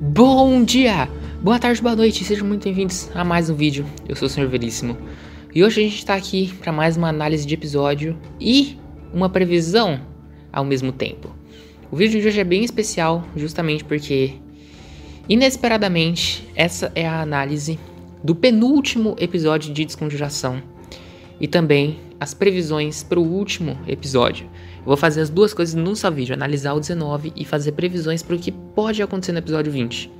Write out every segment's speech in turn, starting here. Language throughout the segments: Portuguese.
Bom dia, boa tarde, boa noite, sejam muito bem-vindos a mais um vídeo. Eu sou o Senhor Veríssimo e hoje a gente está aqui para mais uma análise de episódio e uma previsão ao mesmo tempo. O vídeo de hoje é bem especial, justamente porque, inesperadamente, essa é a análise do penúltimo episódio de Desconjuração e também as previsões para o último episódio. Eu vou fazer as duas coisas num só vídeo, analisar o 19 e fazer previsões para o que pode acontecer no episódio 20.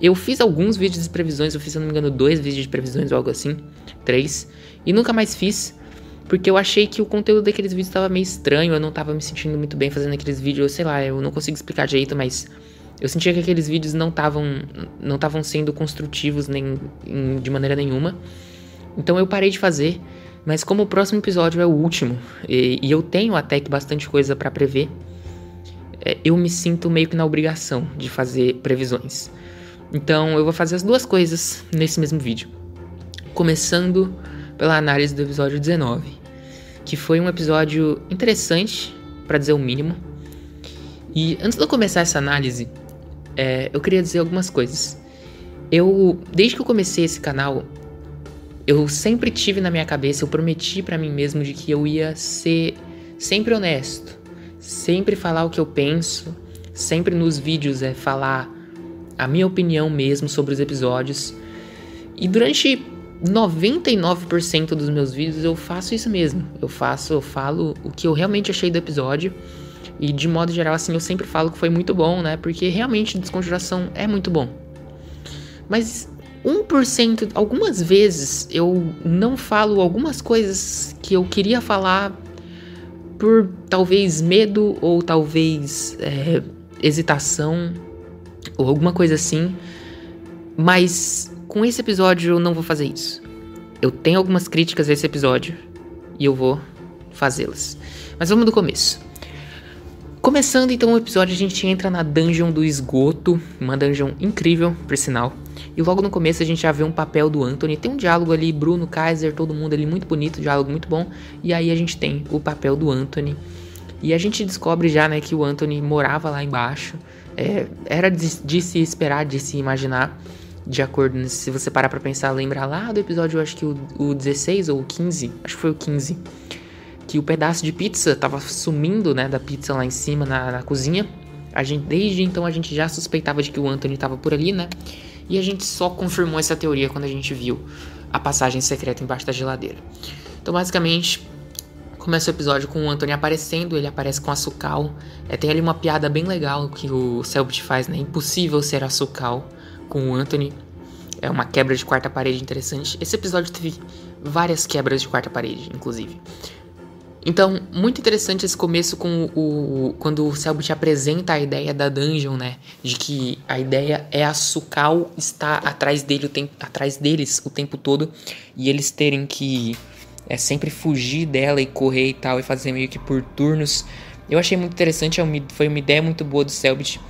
Eu fiz alguns vídeos de previsões, eu fiz, se não me engano, dois vídeos de previsões ou algo assim, três, e nunca mais fiz, porque eu achei que o conteúdo daqueles vídeos estava meio estranho, eu não estava me sentindo muito bem fazendo aqueles vídeos, sei lá, eu não consigo explicar direito, mas eu sentia que aqueles vídeos não estavam não estavam sendo construtivos nem de maneira nenhuma. Então eu parei de fazer mas como o próximo episódio é o último e, e eu tenho até que bastante coisa para prever, é, eu me sinto meio que na obrigação de fazer previsões. Então eu vou fazer as duas coisas nesse mesmo vídeo. Começando pela análise do episódio 19, que foi um episódio interessante, para dizer o mínimo. E antes de eu começar essa análise, é, eu queria dizer algumas coisas. Eu, desde que eu comecei esse canal, eu sempre tive na minha cabeça, eu prometi para mim mesmo de que eu ia ser sempre honesto, sempre falar o que eu penso, sempre nos vídeos é falar a minha opinião mesmo sobre os episódios. E durante 99% dos meus vídeos eu faço isso mesmo. Eu faço, eu falo o que eu realmente achei do episódio. E de modo geral, assim, eu sempre falo que foi muito bom, né? Porque realmente Desconjuração é muito bom. Mas 1%, algumas vezes eu não falo algumas coisas que eu queria falar por talvez medo ou talvez é, hesitação ou alguma coisa assim, mas com esse episódio eu não vou fazer isso. Eu tenho algumas críticas a esse episódio e eu vou fazê-las. Mas vamos do começo. Começando então o episódio, a gente entra na dungeon do esgoto, uma dungeon incrível, por sinal. E logo no começo a gente já vê um papel do Anthony. Tem um diálogo ali, Bruno, Kaiser, todo mundo ali muito bonito, diálogo muito bom. E aí a gente tem o papel do Anthony. E a gente descobre já, né, que o Anthony morava lá embaixo. É, era de, de, se esperar, de se imaginar. De acordo, se você parar pra pensar, lembrar lá do episódio, acho que o, o 16 ou o 15, acho que foi o 15, que o pedaço de pizza tava sumindo, né, da pizza lá em cima na, na cozinha. A gente, desde então a gente já suspeitava de que o Anthony tava por ali, né? E a gente só confirmou essa teoria quando a gente viu a passagem secreta embaixo da geladeira. Então, basicamente, começa o episódio com o Anthony aparecendo, ele aparece com a Sucal. É, tem ali uma piada bem legal que o Selbit faz, né? Impossível ser a Sucal com o Anthony. É uma quebra de quarta parede interessante. Esse episódio teve várias quebras de quarta parede, inclusive. Então, muito interessante esse começo com o, quando o Selbit apresenta a ideia da dungeon, né? De que a ideia é a Sukal estar atrás dele o tempo, atrás deles o tempo todo e eles terem que é sempre fugir dela e correr e tal e fazer meio que por turnos. Eu achei muito interessante, é foi uma ideia muito boa do Selbit.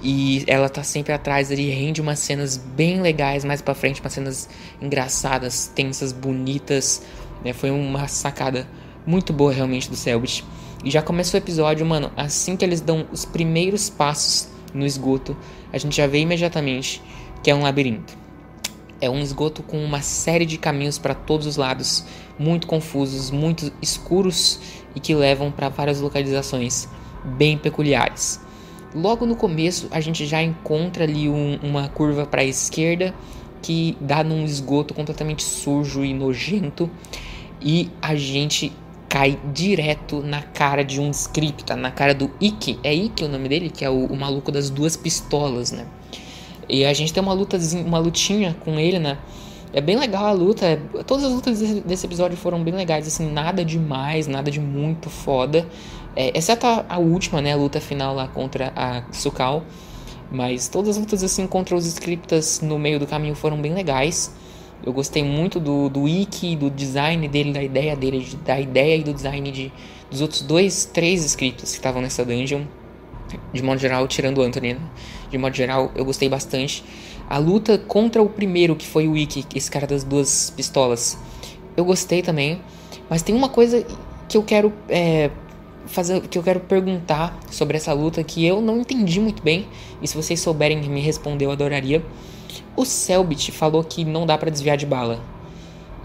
E ela tá sempre atrás ali, rende umas cenas bem legais mais para frente, umas cenas engraçadas, tensas, bonitas. Né? Foi uma sacada muito boa realmente do Selbit. E já começou o episódio, mano, assim que eles dão os primeiros passos no esgoto, a gente já vê imediatamente que é um labirinto. É um esgoto com uma série de caminhos para todos os lados, muito confusos, muito escuros e que levam para várias localizações bem peculiares. Logo no começo, a gente já encontra ali um, uma curva para a esquerda que dá num esgoto completamente sujo e nojento, e a gente cai direto na cara de um scripta, na cara do Ikki. É Ikki o nome dele, que é o, o, maluco das duas pistolas, né? E a gente tem uma luta, uma lutinha com ele, né? É bem legal a luta. É, todas as lutas desse, desse, episódio foram bem legais, assim, nada demais, nada de muito foda. É, exceto a, a, última, né? A luta final lá contra a Sukal. Mas todas as lutas, assim, contra os scriptas no meio do caminho foram bem legais. Eu gostei muito do, do wiki, do design dele, da ideia dele, da ideia e do design de, dos outros dois, três scripts que estavam nessa dungeon. De modo geral, tirando o Anthony, né? de modo geral, eu gostei bastante. A luta contra o primeiro, que foi o Wiki, esse cara das duas pistolas, eu gostei também. Mas tem uma coisa que eu quero é, fazer, que eu quero perguntar sobre essa luta que eu não entendi muito bem. E se vocês souberem me responder, eu adoraria. O Selbit falou que não dá para desviar de bala.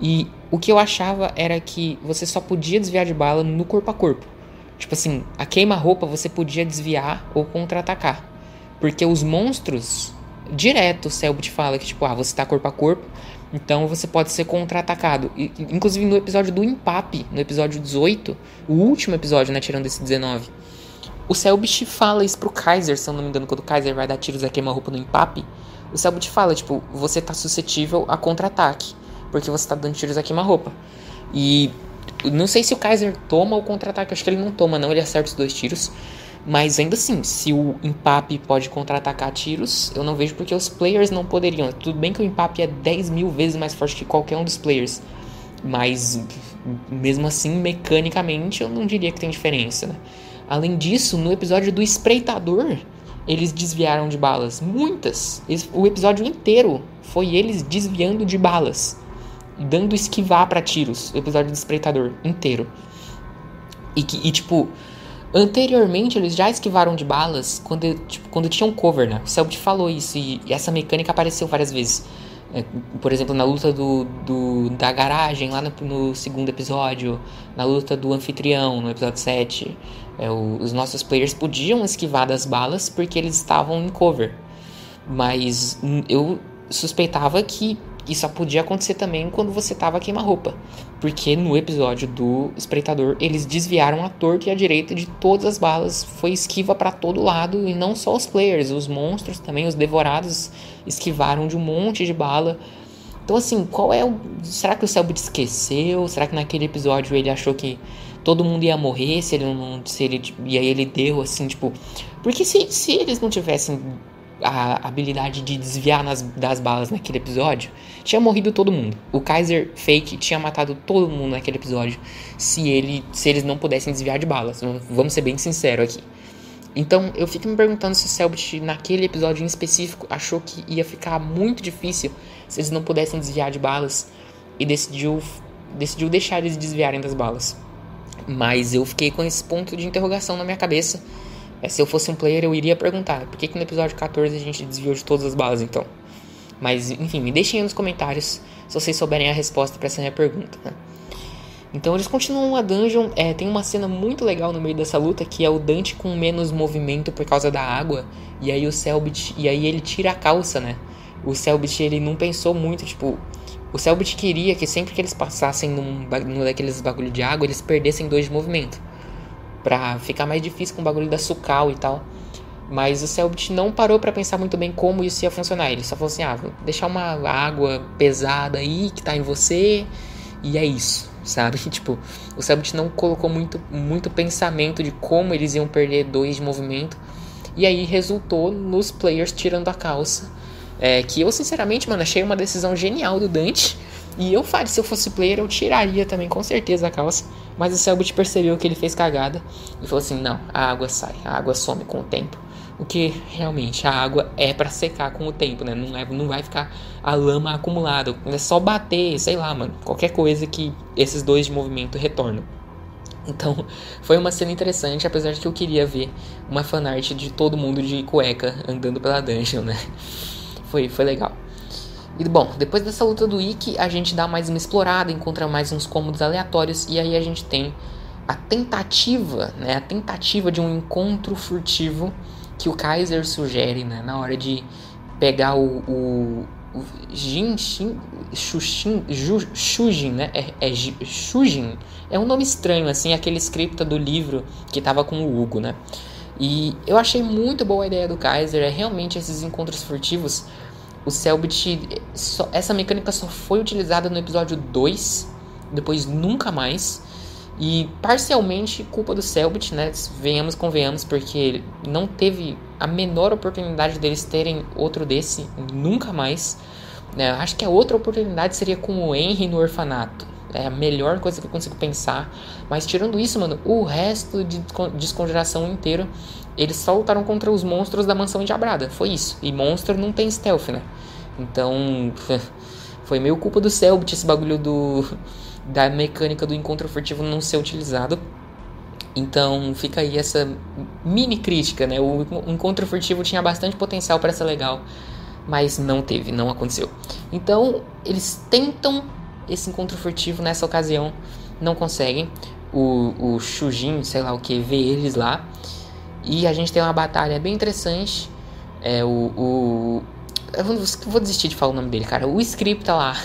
E o que eu achava era que você só podia desviar de bala no corpo a corpo. Tipo assim, a queima-roupa você podia desviar ou contra-atacar. Porque os monstros, direto o Selbit fala que, tipo, ah, você tá corpo a corpo, então você pode ser contra-atacado. Inclusive no episódio do Empap, no episódio 18, o último episódio, né, tirando esse 19. O Selbit fala isso pro Kaiser, se eu não me engano, quando o Kaiser vai dar tiros a queima-roupa no Empap. O Selbit fala, tipo, você tá suscetível a contra-ataque, porque você tá dando tiros a queima-roupa. E não sei se o Kaiser toma o contra-ataque, acho que ele não toma, não, ele acerta os dois tiros. Mas ainda assim, se o Empap pode contra-atacar tiros, eu não vejo porque os players não poderiam. Tudo bem que o Empap é 10 mil vezes mais forte que qualquer um dos players. Mas mesmo assim, mecanicamente, eu não diria que tem diferença. Né? Além disso, no episódio do Espreitador, eles desviaram de balas. Muitas. O episódio inteiro foi eles desviando de balas. Dando esquivar para tiros. O episódio do Espreitador inteiro. E, e tipo, Anteriormente, eles já esquivaram de balas quando, tipo, quando tinham um cover, né? O Selbit falou isso e, e, essa mecânica apareceu várias vezes. É, por exemplo, na luta do, do da garagem, lá no, no, segundo episódio, na luta do anfitrião, no episódio 7. É, o, os nossos players podiam esquivar das balas porque eles estavam em cover. Mas eu suspeitava que e só podia acontecer também quando você tava queima-roupa. Porque no episódio do Espreitador, eles desviaram a torta e a direita de todas as balas. Foi esquiva para todo lado. E não só os players, os monstros também, os devorados, esquivaram de um monte de bala. Então, assim, qual é o. Será que o Selbit esqueceu? Será que naquele episódio ele achou que todo mundo ia morrer se ele não. Se ele, e aí ele deu, assim, tipo. Porque se, se eles não tivessem a habilidade de desviar nas, das balas naquele episódio, tinha morrido todo mundo. O Kaiser Fake tinha matado todo mundo naquele episódio se, ele, se eles não pudessem desviar de balas. Vamos ser bem sinceros aqui. Então eu fico me perguntando se o Selbit, naquele episódio em específico, achou que ia ficar muito difícil se eles não pudessem desviar de balas e decidiu, decidiu deixar eles desviarem das balas. Mas eu fiquei com esse ponto de interrogação na minha cabeça é, se eu fosse um player, eu iria perguntar por que, que no episódio 14 a gente desviou de todas as balas então. Mas, enfim, me deixem aí nos comentários se vocês souberem a resposta para essa minha pergunta. Né? Então eles continuam a dungeon. É, tem uma cena muito legal no meio dessa luta que é o Dante com menos movimento por causa da água. E aí o Selbit. E aí ele tira a calça, né? O Selbit ele não pensou muito, tipo. O Selbit queria que sempre que eles passassem num, num daqueles bagulho de água, eles perdessem dois de movimento pra ficar mais difícil com o bagulho da sucal e tal. Mas o Selbit não parou para pensar muito bem como isso ia funcionar. Ele só falou assim: ah, vou deixar uma água pesada aí que tá em você e é isso, sabe? Tipo, o Selbit não colocou muito, muito pensamento de como eles iam perder dois de movimento. E aí resultou nos players tirando a calça. É, que eu, sinceramente, mano, achei uma decisão genial do Dante. E eu faria, se eu fosse player, eu tiraria também, com certeza, a calça. Mas o Selbit percebeu que ele fez cagada e falou assim: não, a água sai, a água some com o tempo. O que realmente a água é para secar com o tempo, né? Não, é, não vai ficar a lama acumulada. É só bater, sei lá, mano. Qualquer coisa que esses dois de movimento retornam. Então, foi uma cena interessante, apesar de que eu queria ver uma fanart de todo mundo de cueca andando pela dungeon, né? Foi, foi legal. E bom, depois dessa luta do Ikki, a gente dá mais uma explorada, encontra mais uns cômodos aleatórios e aí a gente tem a tentativa, né, a tentativa de um encontro furtivo que o Kaiser sugere, né, na hora de pegar o, o, o Jin, Shin, Shushin, Shujin, né, é, é Shujin, é um nome estranho, assim, aquele script do livro que tava com o Hugo, né, e eu achei muito boa a ideia do Kaiser, é realmente esses encontros furtivos o Selbit, essa mecânica só foi utilizada no episódio 2, depois nunca mais. E parcialmente culpa do Selbit, né? Venhamos, convenhamos, porque não teve a menor oportunidade deles terem outro desse, nunca mais. É, acho que a outra oportunidade seria com o Henry no orfanato. É a melhor coisa que eu consigo pensar. Mas tirando isso, mano, o resto de desconjuração inteiro eles só lutaram contra os monstros da mansão endiabrada. Foi isso. E monstro não tem stealth, né? Então, foi meio culpa do Selbit esse bagulho do da mecânica do encontro furtivo não ser utilizado. Então fica aí essa mini crítica, né? O encontro furtivo tinha bastante potencial para ser legal, mas não teve, não aconteceu. Então eles tentam esse encontro furtivo nessa ocasião, não conseguem. O, o Shujin, sei lá o que, vê eles lá. E a gente tem uma batalha bem interessante. É o. o eu vou desistir de falar o nome dele, cara. O Script tá lá.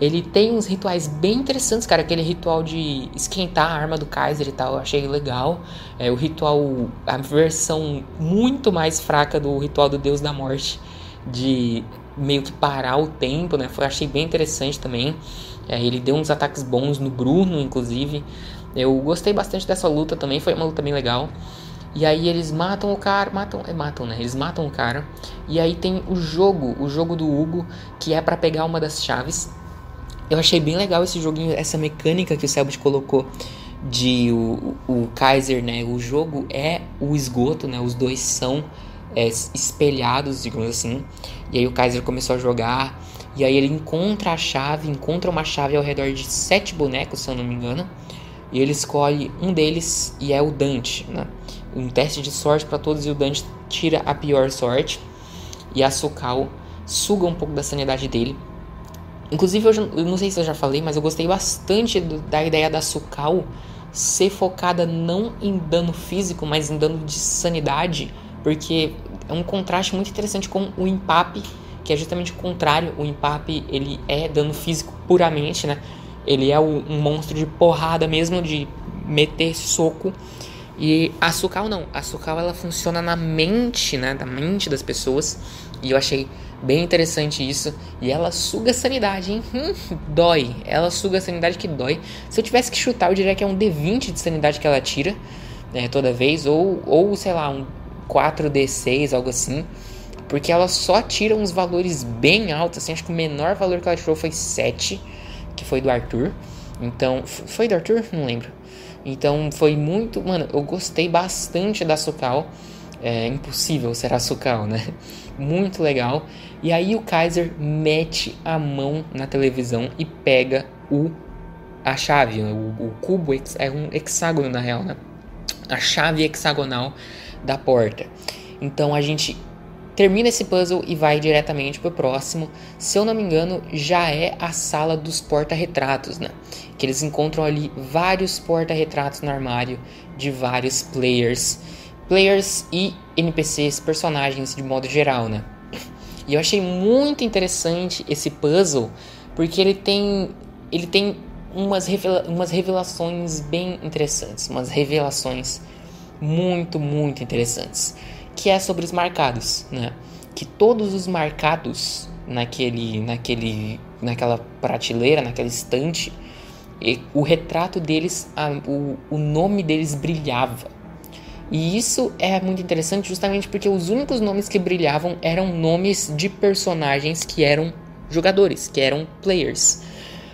Ele tem uns rituais bem interessantes, cara. Aquele ritual de esquentar a arma do Kaiser e tal, eu achei legal. É o ritual, a versão muito mais fraca do ritual do Deus da Morte, de meio que parar o tempo, né? Foi, achei bem interessante também. É, ele deu uns ataques bons no Bruno, inclusive. Eu gostei bastante dessa luta também, foi uma luta bem legal. E aí eles matam o cara, matam, é, matam, né? Eles matam o cara. E aí tem o jogo, o jogo do Hugo, que é para pegar uma das chaves. Eu achei bem legal esse joguinho, essa mecânica que o Selbit colocou de o, o Kaiser, né? O jogo é o esgoto, né? Os dois são é, espelhados, digamos assim. E aí o Kaiser começou a jogar. E aí ele encontra a chave, encontra uma chave ao redor de sete bonecos, se eu não me engano. E ele escolhe um deles e é o Dante, né? Um teste de sorte para todos e o Dante tira a pior sorte. E a Sukal suga um pouco da sanidade dele. Inclusive, eu, eu, não sei se eu já falei, mas eu gostei bastante do, da ideia da Sukal ser focada não em dano físico, mas em dano de sanidade, porque é um contraste muito interessante com o Impape, que é justamente o contrário. O Impape ele é dano físico puramente, né? Ele é um, um monstro de porrada mesmo, de meter soco. E a Sukal não. A Sukal ela funciona na mente, né? Da mente das pessoas. E eu achei bem interessante isso. E ela suga a sanidade, hein? Hum, dói. Ela suga a sanidade que dói. Se eu tivesse que chutar, eu diria que é um D20 de sanidade que ela tira né, toda vez. Ou, ou, sei lá, um 4D6, algo assim. Porque ela só tira uns valores bem altos. Assim, acho que o menor valor que ela tirou foi 7, que foi do Arthur. Então, foi do Arthur? Não lembro. Então foi muito. Mano, eu gostei bastante da Sukal. É impossível ser a Sukal, né? Muito legal. E aí o Kaiser mete a mão na televisão e pega o a chave, né? o, o cubo é um hexágono na real, né? A chave hexagonal da porta. Então a gente termina esse puzzle e vai diretamente pro próximo. Se eu não me engano, já é a sala dos porta-retratos, né? Que eles encontram ali vários porta-retratos no armário de vários players players e NPCs, personagens de modo geral, né? E eu achei muito interessante esse puzzle porque ele tem ele tem umas, revela umas revelações bem interessantes, umas revelações muito, muito interessantes, que é sobre os marcados, né? Que todos os marcados naquele naquele naquela prateleira, naquela estante, o retrato deles, a, o, o nome deles brilhava e isso é muito interessante justamente porque os únicos nomes que brilhavam eram nomes de personagens que eram jogadores, que eram players.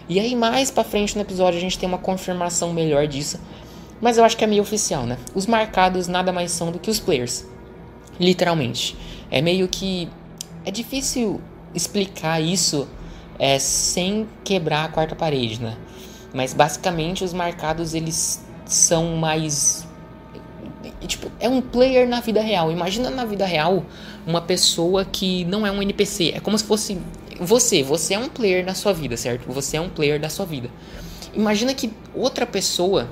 E aí mais para frente no episódio a gente tem uma confirmação melhor disso, mas eu acho que é meio oficial, né? Os marcados nada mais são do que os players. Literalmente. É meio que é difícil explicar isso é, sem quebrar a quarta parede, né? Mas basicamente os marcados eles são mais e, tipo, é um player na vida real. Imagina na vida real uma pessoa que não é um NPC. É como se fosse você. Você é um player na sua vida, certo? Você é um player da sua vida. Imagina que outra pessoa,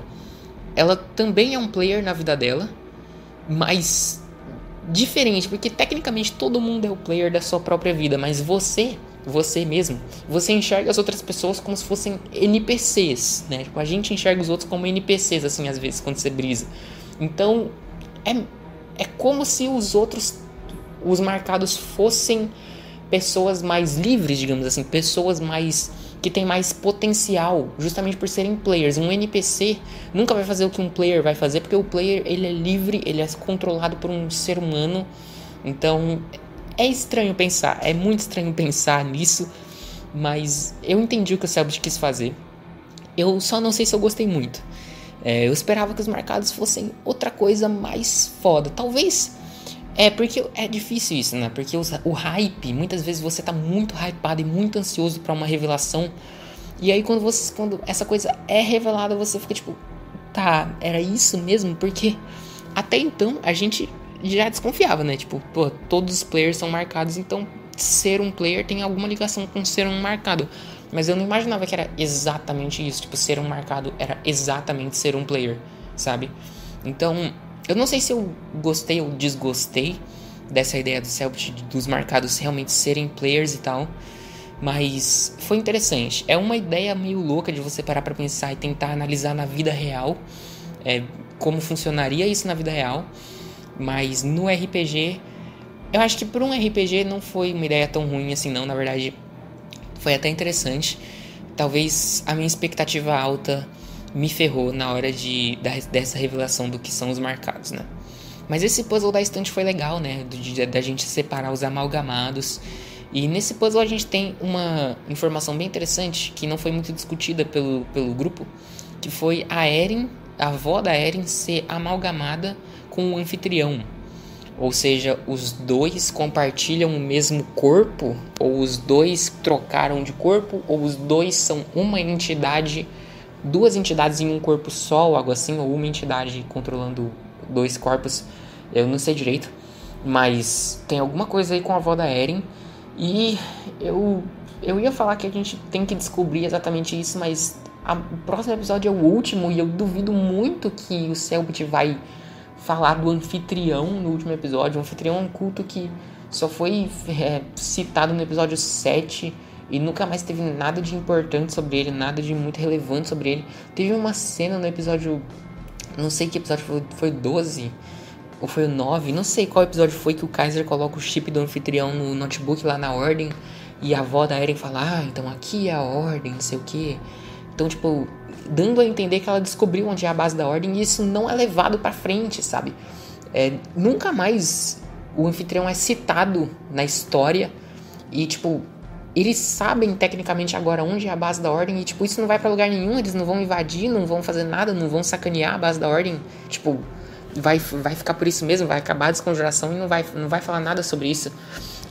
ela também é um player na vida dela, mas diferente, porque tecnicamente todo mundo é o player da sua própria vida, mas você, você mesmo, você enxerga as outras pessoas como se fossem NPCs, né? Tipo, a gente enxerga os outros como NPCs, assim, às vezes, quando você brisa. Então, é, é como se os outros, os marcados fossem pessoas mais livres, digamos assim, pessoas mais que têm mais potencial, justamente por serem players. Um NPC nunca vai fazer o que um player vai fazer, porque o player ele é livre, ele é controlado por um ser humano. Então, é estranho pensar, é muito estranho pensar nisso, mas eu entendi o que o Selbit quis fazer. Eu só não sei se eu gostei muito. É, eu esperava que os marcados fossem outra coisa mais foda. Talvez. É, porque é difícil isso, né? Porque os, o hype, muitas vezes você tá muito hypado e muito ansioso para uma revelação. E aí quando você quando essa coisa é revelada, você fica tipo, tá, era isso mesmo? Porque até então a gente já desconfiava, né? Tipo, pô, todos os players são marcados, então ser um player tem alguma ligação com ser um marcado. Mas eu não imaginava que era exatamente isso. Tipo, ser um marcado era exatamente ser um player, sabe? Então, eu não sei se eu gostei ou desgostei dessa ideia do Celtic dos marcados realmente serem players e tal. Mas foi interessante. É uma ideia meio louca de você parar para pensar e tentar analisar na vida real é, como funcionaria isso na vida real. Mas no RPG, eu acho que por um RPG não foi uma ideia tão ruim assim, não. Na verdade, foi até interessante. Talvez a minha expectativa alta me ferrou na hora de, da, dessa revelação do que são os marcados, né? Mas esse puzzle da estante foi legal, né? Da gente separar os amalgamados. E nesse puzzle a gente tem uma informação bem interessante que não foi muito discutida pelo, pelo grupo, que foi a Eren, a avó da Eren, ser amalgamada com o anfitrião. Ou seja, os dois compartilham o mesmo corpo, ou os dois trocaram de corpo, ou os dois são uma entidade, duas entidades em um corpo só, ou algo assim, ou uma entidade controlando dois corpos. Eu não sei direito, mas tem alguma coisa aí com a avó da Eren. E eu, eu ia falar que a gente tem que descobrir exatamente isso, mas a, o próximo episódio é o último e eu duvido muito que o Selbit vai falar do anfitrião no último episódio. O anfitrião é um culto que só foi é, citado no episódio 7 e nunca mais teve nada de importante sobre ele, nada de muito relevante sobre ele. Teve uma cena no episódio. Não sei que episódio foi, foi 12 ou foi o 9, não sei qual episódio foi que o Kaiser coloca o chip do anfitrião no notebook lá na ordem e a avó da Eren fala: "Ah, então aqui é a ordem, não sei o que". Então, tipo, dando a entender que ela descobriu onde é a base da ordem e isso não é levado para frente, sabe? É, nunca mais o anfitrião é citado na história e tipo eles sabem tecnicamente agora onde é a base da ordem e tipo isso não vai para lugar nenhum, eles não vão invadir, não vão fazer nada, não vão sacanear a base da ordem, tipo vai, vai ficar por isso mesmo, vai acabar a desconjuração e não vai, não vai falar nada sobre isso.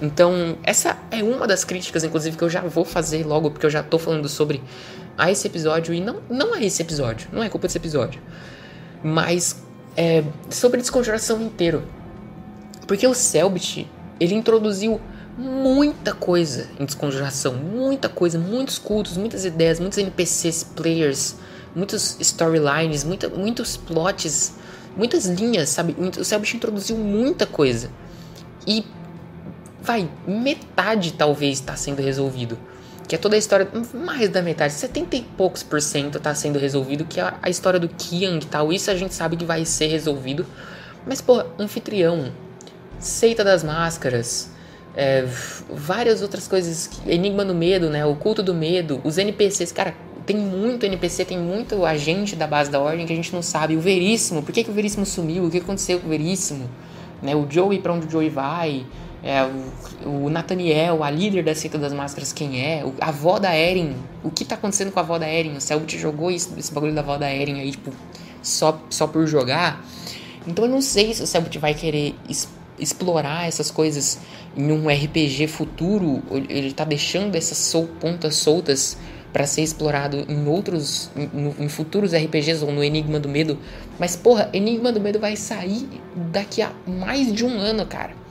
Então, essa é uma das críticas, inclusive, que eu já vou fazer logo, porque eu já tô falando sobre a esse episódio, e não, não é esse episódio, não é culpa desse episódio, mas é, sobre desconjuração inteiro. Porque o Selbit, ele introduziu muita coisa em desconjuração, muita coisa, muitos cultos, muitas ideias, muitos NPCs, players, muitos storylines, muita, muitos plots muitas linhas, sabe? O Selbit introduziu muita coisa. E vai, metade talvez está sendo resolvido. Que é toda a história, mais da metade, 70 e poucos por cento está sendo resolvido, que é a história do Kiang e tal. Isso a gente sabe que vai ser resolvido. Mas, pô, anfitrião, seita das máscaras, é, várias outras coisas, Enigma do Medo, né? O culto do medo, os NPCs, cara, tem muito NPC, tem muito agente da base da ordem que a gente não sabe. O Veríssimo, por que, que o Veríssimo sumiu? O que aconteceu com o Veríssimo? Né, o Joey, para onde o Joey vai? É, o, o, Nathaniel, a líder da seita das máscaras, quem é? O, a avó da Eren, o que tá acontecendo com a avó da Eren? O Selbit jogou isso, esse bagulho da avó da Eren aí, tipo, só, só por jogar. Então eu não sei se o Selbit vai querer es, explorar essas coisas em um RPG futuro. Ele tá deixando essas sol, pontas soltas para ser explorado em outros, em, em, futuros RPGs ou no Enigma do Medo. Mas porra, Enigma do Medo vai sair daqui a mais de um ano, cara.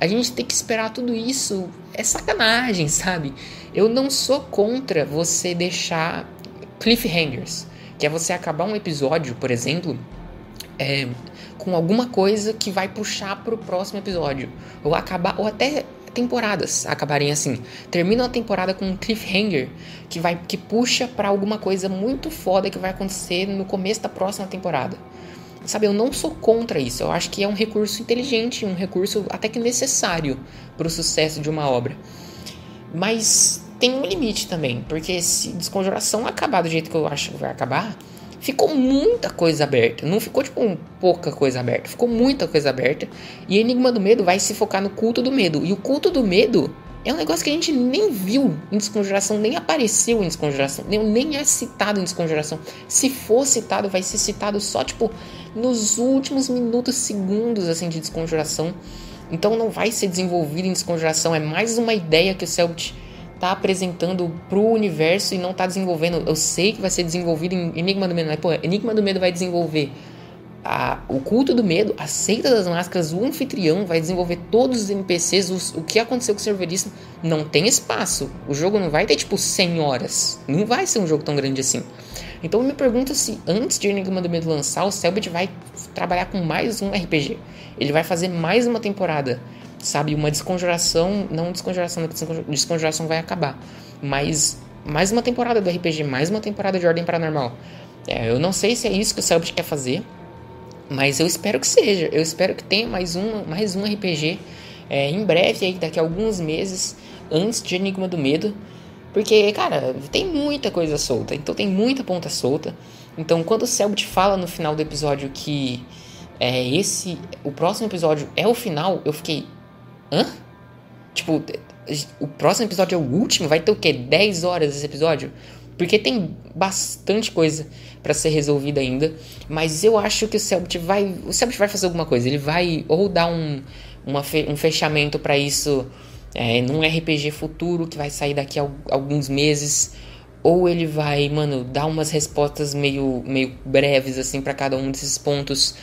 A gente tem que esperar tudo isso. É sacanagem, sabe? Eu não sou contra você deixar cliffhangers, que é você acabar um episódio, por exemplo, é, com alguma coisa que vai puxar pro próximo episódio, ou acabar, ou até temporadas acabarem assim. Termina a temporada com um cliffhanger que vai que puxa para alguma coisa muito foda que vai acontecer no começo da próxima temporada. Sabe, eu não sou contra isso. Eu acho que é um recurso inteligente, um recurso até que necessário para o sucesso de uma obra. Mas tem um limite também, porque se Desconjuração acabar do jeito que eu acho que vai acabar, ficou muita coisa aberta. Não ficou, tipo, um, pouca coisa aberta. Ficou muita coisa aberta. E Enigma do Medo vai se focar no culto do medo. E o culto do medo é um negócio que a gente nem viu em Desconjuração, nem apareceu em Desconjuração, nem, nem é citado em Desconjuração. Se for citado, vai ser citado só, tipo, nos últimos minutos, segundos, assim, de Desconjuração. Então não vai ser desenvolvido em Desconjuração. É mais uma ideia que o Selbit tá apresentando pro universo e não tá desenvolvendo. Eu sei que vai ser desenvolvido em Enigma do Medo, mas pô, Enigma do Medo vai desenvolver a, o culto do medo, a seita das máscaras, o anfitrião vai desenvolver todos os NPCs, os, o que aconteceu com o serverismo. Não tem espaço. O jogo não vai ter tipo 100 horas. Não vai ser um jogo tão grande assim. Então me pergunto se antes de Enigma do Medo lançar, o Selbit vai trabalhar com mais um RPG. Ele vai fazer mais uma temporada, sabe? Uma desconjuração, não desconjuração, desconjuração vai acabar, mas mais uma temporada do RPG, mais uma temporada de Ordem Paranormal. É, eu não sei se é isso que o Selbit quer fazer, mas eu espero que seja. Eu espero que tenha mais um, mais um RPG é, em breve, aí, daqui a alguns meses, antes de Enigma do Medo. Porque, cara, tem muita coisa solta. Então tem muita ponta solta. Então quando o Selbit fala no final do episódio que é esse. O próximo episódio é o final, eu fiquei. Hã? Tipo, o próximo episódio é o último? Vai ter o quê? 10 horas esse episódio? Porque tem bastante coisa para ser resolvida ainda. Mas eu acho que o Selbit vai. O Selbit vai fazer alguma coisa. Ele vai ou dar um, uma, um fechamento para isso é, num RPG futuro que vai sair daqui a alguns meses. Ou ele vai, mano, dar umas respostas meio, meio breves, assim, para cada um desses pontos.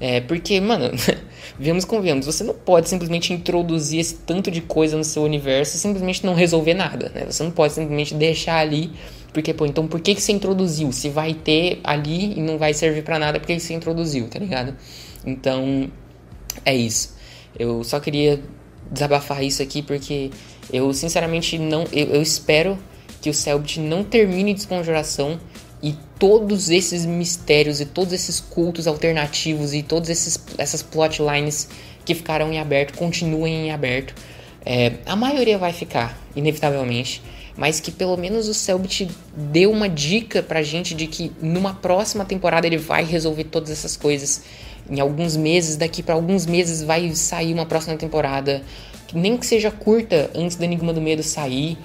É, porque, mano, vemos com vemos, você não pode simplesmente introduzir esse tanto de coisa no seu universo e simplesmente não resolver nada, né? Você não pode simplesmente deixar ali porque, pô, então por que, que você introduziu? Se vai ter ali e não vai servir para nada, por que, que você introduziu, tá ligado? Então, é isso. Eu só queria desabafar isso aqui porque eu, sinceramente, não. Eu, eu espero que o Selbit não termine Desconjuração e todos esses mistérios e todos esses cultos alternativos e todas essas plotlines que ficaram em aberto continuem em aberto. É, a maioria vai ficar, inevitavelmente mas que pelo menos o Selbit deu uma dica pra gente de que numa próxima temporada ele vai resolver todas essas coisas. Em alguns meses, daqui para alguns meses vai sair uma próxima temporada, nem que seja curta antes do Enigma do Medo sair,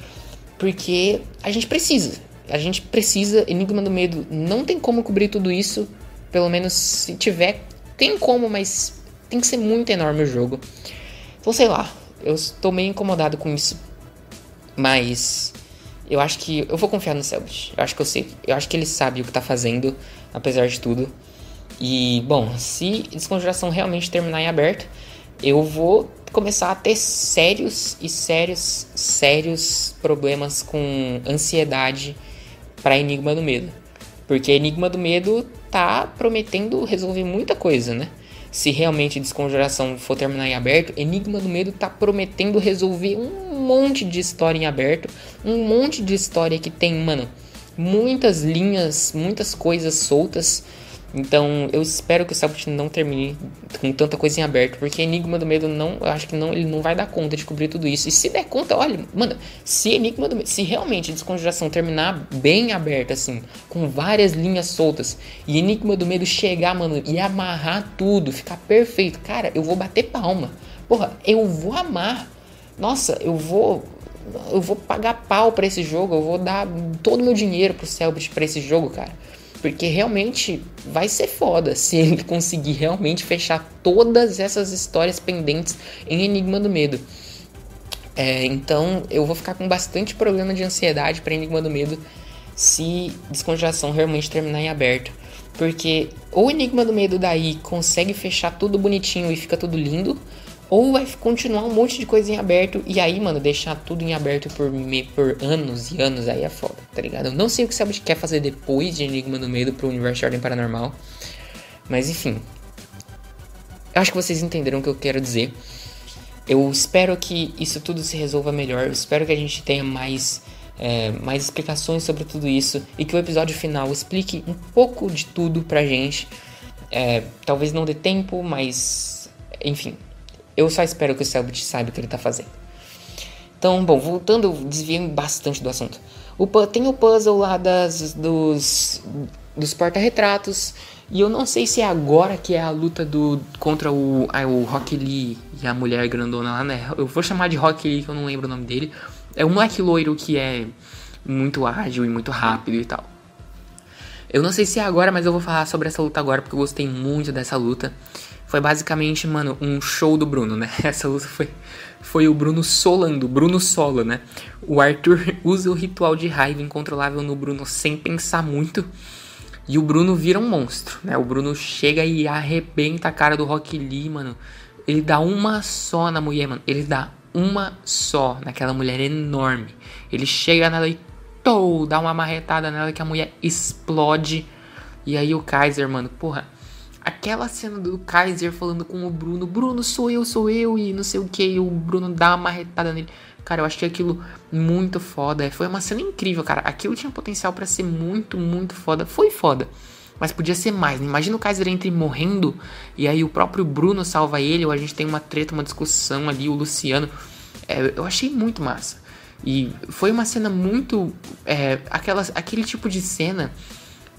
porque a gente precisa. A gente precisa, Enigma do Medo não tem como cobrir tudo isso, pelo menos se tiver, tem como, mas tem que ser muito enorme o jogo. Então sei lá, eu estou meio incomodado com isso. Mas eu acho que eu vou confiar no Selbit. Eu acho que eu sei, eu acho que ele sabe o que tá fazendo, apesar de tudo. E bom, se desconjuração realmente terminar em aberto, eu vou começar a ter sérios e sérios, sérios problemas com ansiedade para Enigma do Medo. Porque Enigma do Medo tá prometendo resolver muita coisa, né? Se realmente Desconjuração for terminar em aberto, Enigma do Medo tá prometendo resolver um monte de história em aberto, um monte de história que tem, mano, muitas linhas, muitas coisas soltas. Então, eu espero que o Sabot não termine com tanta coisa em aberto, porque Enigma do Medo não, eu acho que não, ele não vai dar conta de cobrir tudo isso. E se der conta, olha, mano, se Enigma do Medo, se realmente Desconjuração terminar bem aberta assim, com várias linhas soltas, e Enigma do Medo chegar, mano, e amarrar tudo, ficar perfeito, cara, eu vou bater palma. Porra, eu vou amar nossa, eu vou eu vou pagar pau para esse jogo, eu vou dar todo o meu dinheiro pro Selbit para esse jogo, cara. Porque realmente vai ser foda se ele conseguir realmente fechar todas essas histórias pendentes em Enigma do Medo. É, então eu vou ficar com bastante problema de ansiedade para Enigma do Medo se Descongelação realmente terminar em aberto. Porque ou Enigma do Medo daí consegue fechar tudo bonitinho e fica tudo lindo, ou vai continuar um monte de coisa em aberto e aí, mano, deixar tudo em aberto por, me, por anos e anos aí é foda, tá ligado? Eu não sei o que Sabot quer fazer depois de Enigma do Medo pro Universo de Ordem Paranormal. Mas enfim. Acho que vocês entenderam o que eu quero dizer. Eu espero que isso tudo se resolva melhor. Eu espero que a gente tenha mais, é, mais explicações sobre tudo isso. E que o episódio final explique um pouco de tudo pra gente. É, talvez não dê tempo, mas. Enfim, eu só espero que o Selbit saiba o que ele tá fazendo. Então, bom, voltando, eu desviei bastante do assunto. O, tem o puzzle lá das, dos, dos porta-retratos. E eu não sei se é agora que é a luta do contra o, ah, o Rock Lee e a mulher grandona lá, né? Eu vou chamar de Rock Lee, que eu não lembro o nome dele. É um moleque loiro que é muito ágil e muito rápido e tal. Eu não sei se é agora, mas eu vou falar sobre essa luta agora porque eu gostei muito dessa luta foi basicamente, mano, um show do Bruno, né? Essa luta foi, foi o Bruno solando, Bruno solo, né? O Arthur usa o ritual de raiva incontrolável no Bruno sem pensar muito. E o Bruno vira um monstro, né? O Bruno chega e arrebenta a cara do Rock Lee, mano. Ele dá uma só na mulher, mano. Ele dá uma só naquela mulher enorme. Ele chega nela e tou, dá uma marretada nela que a mulher explode. E aí o Kaiser, mano, porra, aquela cena do Kaiser falando com o Bruno, Bruno, sou eu, sou eu, e não sei o que, e o Bruno dá uma marretada nele. Cara, eu achei aquilo muito foda. Foi uma cena incrível, cara. Aquilo tinha potencial para ser muito, muito foda. Foi foda. Mas podia ser mais, né? Imagina o Kaiser entre morrendo e aí o próprio Bruno salva ele, ou a gente tem uma treta, uma discussão ali, o Luciano. É, eu achei muito massa. E foi uma cena muito. É, aquelas, aquele tipo de cena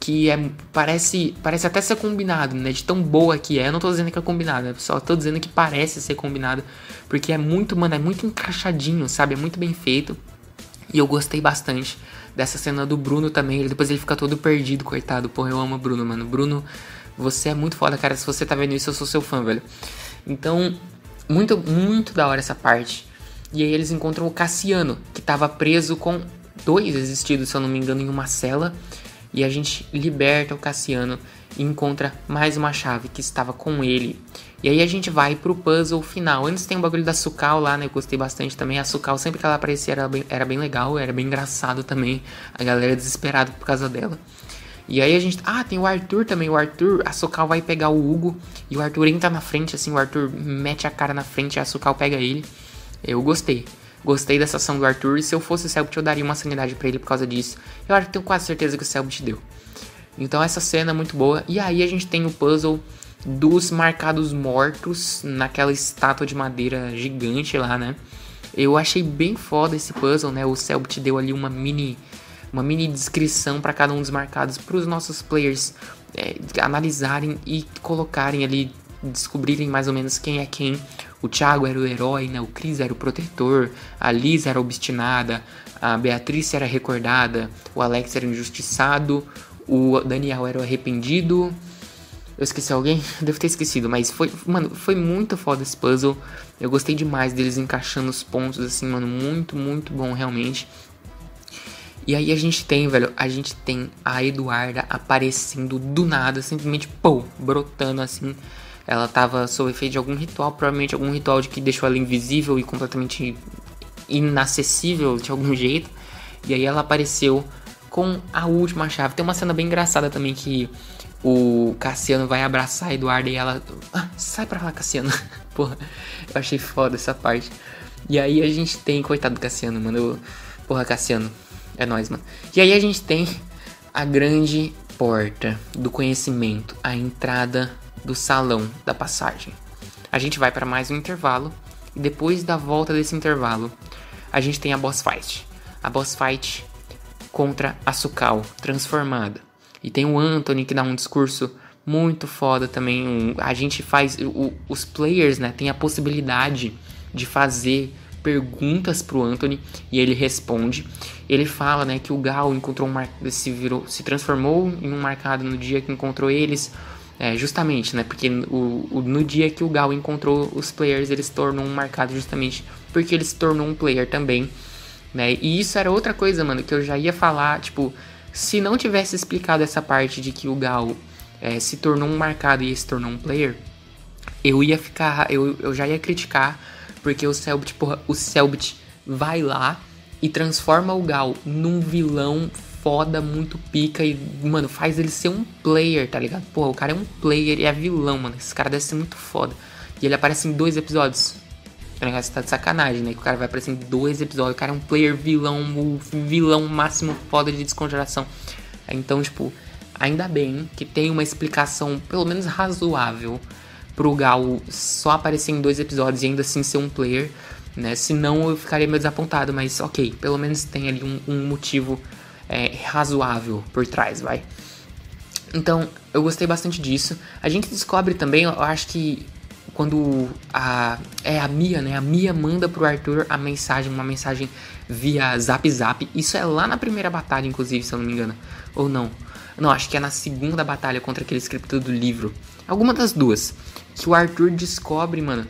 que é, parece, parece até ser combinado, né? De tão boa que é. Eu não tô dizendo que é combinado, só tô dizendo que parece ser combinado. Porque é muito, mano, é muito encaixadinho, sabe? É muito bem feito. E eu gostei bastante dessa cena do Bruno também. Ele, depois ele fica todo perdido, coitado. Porra, eu amo o Bruno, mano. Bruno, você é muito foda, cara. Se você tá vendo isso, eu sou seu fã, velho. Então, muito, muito da hora essa parte. E aí eles encontram o Cassiano, que tava preso com dois existidos, se eu não me engano, em uma cela. E a gente liberta o Cassiano e encontra mais uma chave que estava com ele. E aí a gente vai pro puzzle final. Antes tem o bagulho da Sukal lá, né? Eu gostei bastante também. A Sukal, sempre que ela aparecia, era bem, era bem legal, era bem engraçado também. A galera desesperada por causa dela. E aí a gente. Ah, tem o Arthur também. O Arthur, a Sukal vai pegar o Hugo. E o Arthur entra na frente, assim. O Arthur mete a cara na frente e a Sukal pega ele. Eu gostei. Gostei dessa ação do Arthur e se eu fosse o Selbit eu daria uma sanidade para ele por causa disso. Eu acho que tenho quase certeza que o Selbit deu. Então essa cena é muito boa. E aí a gente tem o puzzle dos marcados mortos naquela estátua de madeira gigante lá, né? Eu achei bem foda esse puzzle, né? O Selbit deu ali uma mini uma mini descrição para cada um dos marcados para os nossos players é, analisarem e colocarem ali descobrirem mais ou menos quem é quem. O Thiago era o herói, né? O Cris era o protetor, a Liz era obstinada, a Beatriz era recordada, o Alex era injustiçado, o Daniel era o arrependido. Eu esqueci alguém? Devo ter esquecido, mas foi, mano, foi muito foda esse puzzle. Eu gostei demais deles encaixando os pontos assim, mano, muito, muito bom realmente. E aí a gente tem, velho, a gente tem a Eduarda aparecendo do nada, simplesmente, pô, brotando assim ela estava sob efeito de algum ritual, provavelmente algum ritual de que deixou ela invisível e completamente inacessível de algum jeito. E aí ela apareceu com a última chave. Tem uma cena bem engraçada também que o Cassiano vai abraçar a Eduarda e ela. Ah, sai pra lá, Cassiano. Porra, eu achei foda essa parte. E aí a gente tem. Coitado do Cassiano, mano. Eu, porra, Cassiano. É nóis, mano. E aí a gente tem a grande porta do conhecimento, a entrada do salão da passagem. A gente vai para mais um intervalo e depois da volta desse intervalo, a gente tem a boss fight. A boss fight contra a Sukal transformada. E tem o Anthony que dá um discurso muito foda também. A gente faz. O, os players, né, tem a possibilidade de fazer perguntas pro Anthony e ele responde. Ele fala, né, que o Gal encontrou um mar... se virou, se transformou em um marcado no dia que encontrou eles. É, justamente, né? Porque o, o, no dia que o Gal encontrou os players, ele se tornou um marcado justamente porque ele se tornou um player também, né? E isso era outra coisa, mano, que eu já ia falar, tipo, se não tivesse explicado essa parte de que o Gal é, se tornou um marcado e se tornou um player, eu ia ficar, eu, eu já ia criticar, porque o Selbit, porra, o Selbit vai lá e transforma o Gal num vilão foda, muito pica e, mano, faz ele ser um player, tá ligado? Pô, o cara é um player e é vilão, mano. Esse cara deve ser muito foda. E ele aparece em dois episódios. Tá ligado? Você tá de sacanagem, né? Que o cara vai aparecer em dois episódios. O cara é um player vilão, o vilão máximo foda de descongelação. Então, tipo, ainda bem que tem uma explicação, pelo menos razoável, pro Gal só aparecer em dois episódios e ainda assim ser um player, né? Senão eu ficaria meio desapontado, mas ok, pelo menos tem ali um, um motivo é, razoável por trás, vai. Então, eu gostei bastante disso. A gente descobre também, eu acho que quando a é a Mia, né? A Mia manda pro Arthur a mensagem, uma mensagem via Zap Zap. Isso é lá na primeira batalha, inclusive, se eu não me engano. Ou não? Não, acho que é na segunda batalha contra aquele escritor do livro. Alguma das duas. Que o Arthur descobre, mano,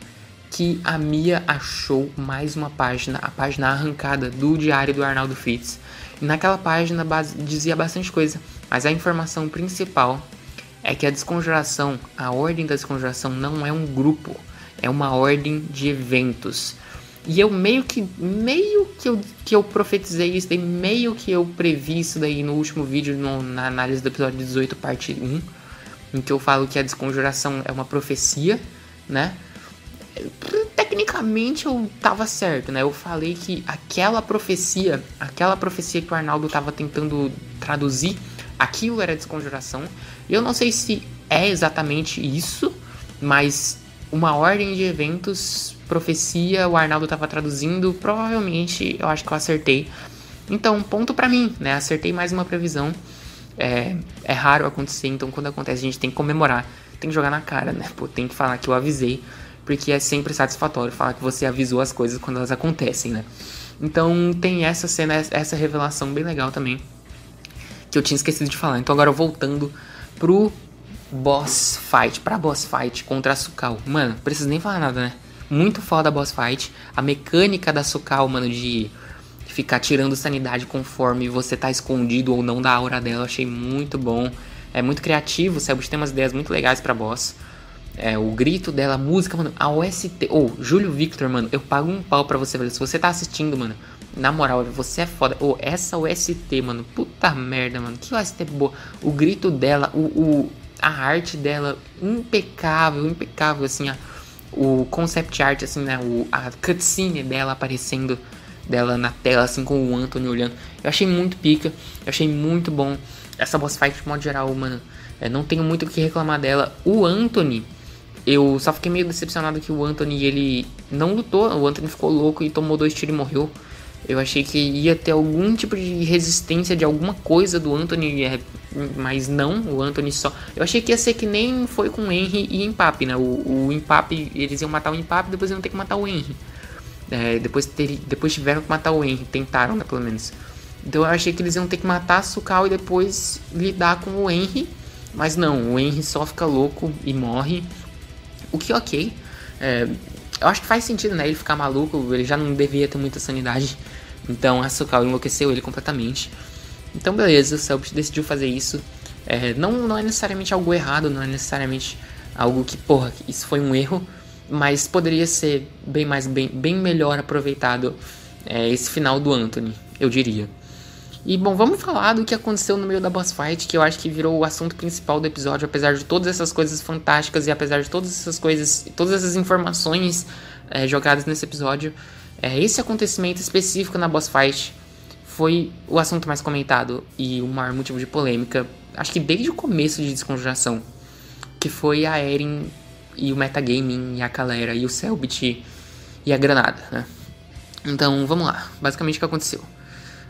que a Mia achou mais uma página, a página arrancada do diário do Arnaldo Fitz. E naquela página dizia bastante coisa, mas a informação principal é que a desconjuração, a ordem da desconjuração não é um grupo, é uma ordem de eventos. E eu meio que meio que eu, que eu profetizei isso daí, meio que eu previ isso daí no último vídeo no, na análise do episódio 18, parte 1, em que eu falo que a desconjuração é uma profecia, né? Tecnicamente eu tava certo, né? Eu falei que aquela profecia, aquela profecia que o Arnaldo tava tentando traduzir, aquilo era desconjuração. E eu não sei se é exatamente isso, mas uma ordem de eventos, profecia, o Arnaldo estava traduzindo, provavelmente eu acho que eu acertei. Então, ponto para mim, né? Acertei mais uma previsão. É, é raro acontecer, então quando acontece a gente tem que comemorar, tem que jogar na cara, né? Pô, tem que falar que eu avisei, porque é sempre satisfatório falar que você avisou as coisas quando elas acontecem, né? Então tem essa cena, essa revelação bem legal também, que eu tinha esquecido de falar. Então agora voltando pro boss fight, pra boss fight contra a Sukal. Mano, preciso nem falar nada, né? Muito foda a boss fight. A mecânica da Sukal, mano, de ficar tirando sanidade conforme você tá escondido ou não da aura dela, achei muito bom. É muito criativo, Selbit tem umas ideias muito legais pra boss. É, o grito dela, a música, mano, a OST. Ô, oh, Júlio Victor, mano, eu pago um pau pra você, velho. Se você tá assistindo, mano, na moral, você é foda. Ô, oh, essa OST, mano, puta merda, mano. Que OST boa. O grito dela, o, o a arte dela impecável, impecável, assim, a, o concept art, assim, né, o, a cutscene dela aparecendo, dela na tela, assim, com o Anthony olhando. Eu achei muito pica, eu achei muito bom. Essa boss fight, de modo geral, mano, é, não tenho muito o que reclamar dela. O Anthony, eu só fiquei meio decepcionado que o Anthony, ele não lutou, o Anthony ficou louco e tomou dois tiros e morreu. Eu achei que ia ter algum tipo de resistência de alguma coisa do Anthony, é, mas não, o Anthony só. Eu achei que ia ser que nem foi com o Henry e Empape, né? O, o Empape, eles iam matar o Empape depois iam ter que matar o Henry. É, depois, ter, depois tiveram que matar o Henry, tentaram, né, pelo menos. Então eu achei que eles iam ter que matar a Sukal e depois lidar com o Henry. Mas não, o Henry só fica louco e morre. O que ok. É, eu acho que faz sentido, né? Ele ficar maluco, ele já não devia ter muita sanidade. Então a Sukal enlouqueceu ele completamente. Então beleza, o Selbit decidiu fazer isso. É, não, não é necessariamente algo errado, não é necessariamente algo que, porra, isso foi um erro. Mas poderia ser bem mais bem, bem melhor aproveitado é, esse final do Anthony, eu diria. E bom, vamos falar do que aconteceu no meio da boss fight, que eu acho que virou o assunto principal do episódio, apesar de todas essas coisas fantásticas e apesar de todas essas coisas, todas essas informações é, jogadas nesse episódio. É, esse acontecimento específico na boss fight foi o assunto mais comentado e o maior motivo de polêmica, acho que desde o começo de Desconjuração, que foi a Eren e o Metagaming e a Calera e o Selbit e a Granada, né? Então, vamos lá. Basicamente o que aconteceu.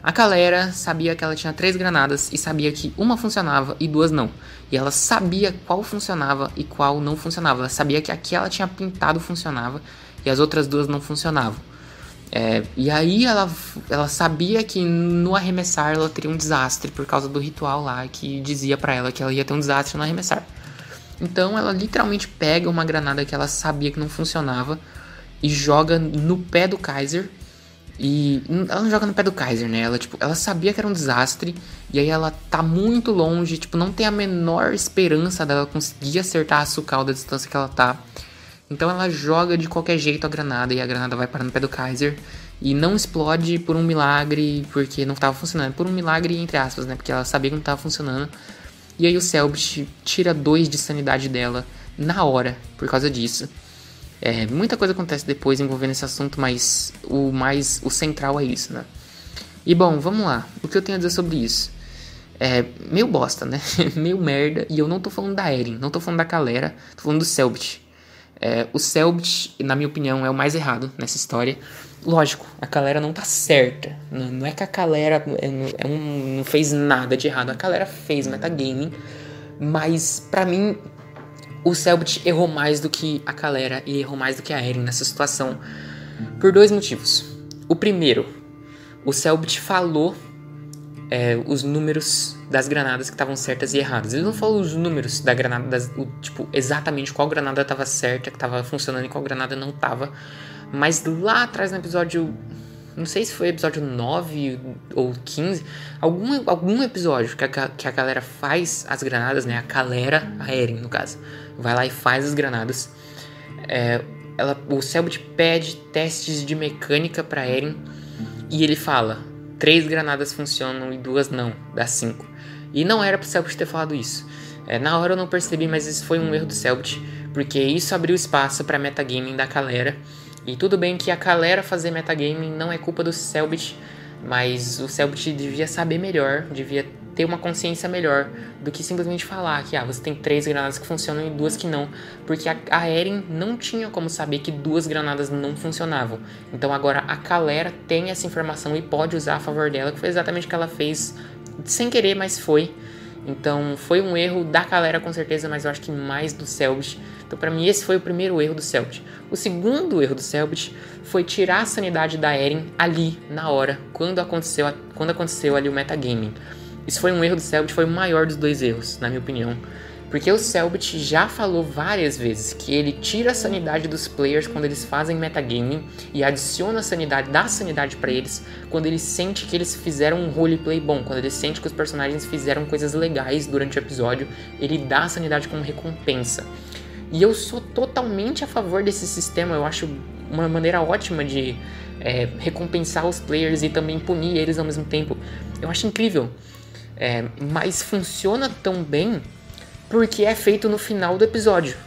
A Calera sabia que ela tinha três granadas e sabia que uma funcionava e duas não. E ela sabia qual funcionava e qual não funcionava. Ela sabia que a que ela tinha pintado funcionava e as outras duas não funcionavam. É, e aí ela, ela sabia que no arremessar ela teria um desastre por causa do ritual lá que dizia para ela que ela ia ter um desastre no arremessar. Então ela literalmente pega uma granada que ela sabia que não funcionava e joga no pé do Kaiser e ela não joga no pé do Kaiser, né? Ela, tipo, ela sabia que era um desastre. E aí ela tá muito longe, tipo, não tem a menor esperança dela conseguir acertar a Sukal da distância que ela tá. Então ela joga de qualquer jeito a granada e a granada vai parar no pé do Kaiser. E não explode por um milagre, porque não estava funcionando. Por um milagre, entre aspas, né? Porque ela sabia que não estava funcionando. E aí o Selbit tira dois de sanidade dela na hora, por causa disso. É, muita coisa acontece depois envolvendo esse assunto, mas o mais o central é isso, né? E bom, vamos lá. O que eu tenho a dizer sobre isso? É meio bosta, né? meio merda. E eu não tô falando da Eren, não tô falando da Calera, tô falando do Selbit. É, o Selbit, na minha opinião, é o mais errado nessa história. Lógico, a Calera não tá certa. Não, não é que a Calera é, é um, não fez nada de errado. A Calera fez metagaming. Mas, para mim, o Selbit errou mais do que a Calera e errou mais do que a Eren nessa situação por dois motivos. O primeiro, o Selbit falou é, os números das granadas que estavam certas e erradas. Ele não falou os números da granada, das, o, tipo, exatamente qual granada estava certa, que estava funcionando e qual granada não estava. Mas lá atrás no episódio. Não sei se foi episódio 9 ou 15. Algum, algum episódio que a, que a galera faz as granadas, né? A galera, a Eren no caso, vai lá e faz as granadas. É, ela, o Selbit pede testes de mecânica para Eren e ele fala: três granadas funcionam e duas não, dá cinco. E não era pro Selbit ter falado isso. É, na hora eu não percebi, mas isso foi um erro do Selbit, porque isso abriu espaço para metagaming da galera. E tudo bem que a galera fazer metagaming não é culpa do Selbit, mas o Selbit devia saber melhor, devia ter uma consciência melhor do que simplesmente falar que ah, você tem três granadas que funcionam e duas que não, porque a, a Eren não tinha como saber que duas granadas não funcionavam. Então agora a Calera tem essa informação e pode usar a favor dela, que foi exatamente o que ela fez sem querer, mas foi. Então foi um erro da Calera com certeza, mas eu acho que mais do Selbit. Então para mim esse foi o primeiro erro do Selbit. O segundo erro do Selbit foi tirar a sanidade da Eren ali na hora, quando aconteceu, quando aconteceu ali o metagaming. Isso foi um erro do Selbit, foi o maior dos dois erros, na minha opinião. Porque o Selbit já falou várias vezes que ele tira a sanidade dos players quando eles fazem metagaming e adiciona a sanidade, dá sanidade para eles quando ele sente que eles fizeram um roleplay bom, quando ele sente que os personagens fizeram coisas legais durante o episódio, ele dá a sanidade como recompensa. E eu sou totalmente a favor desse sistema, eu acho uma maneira ótima de é, recompensar os players e também punir eles ao mesmo tempo. Eu acho incrível. É, mas funciona tão bem porque é feito no final do episódio.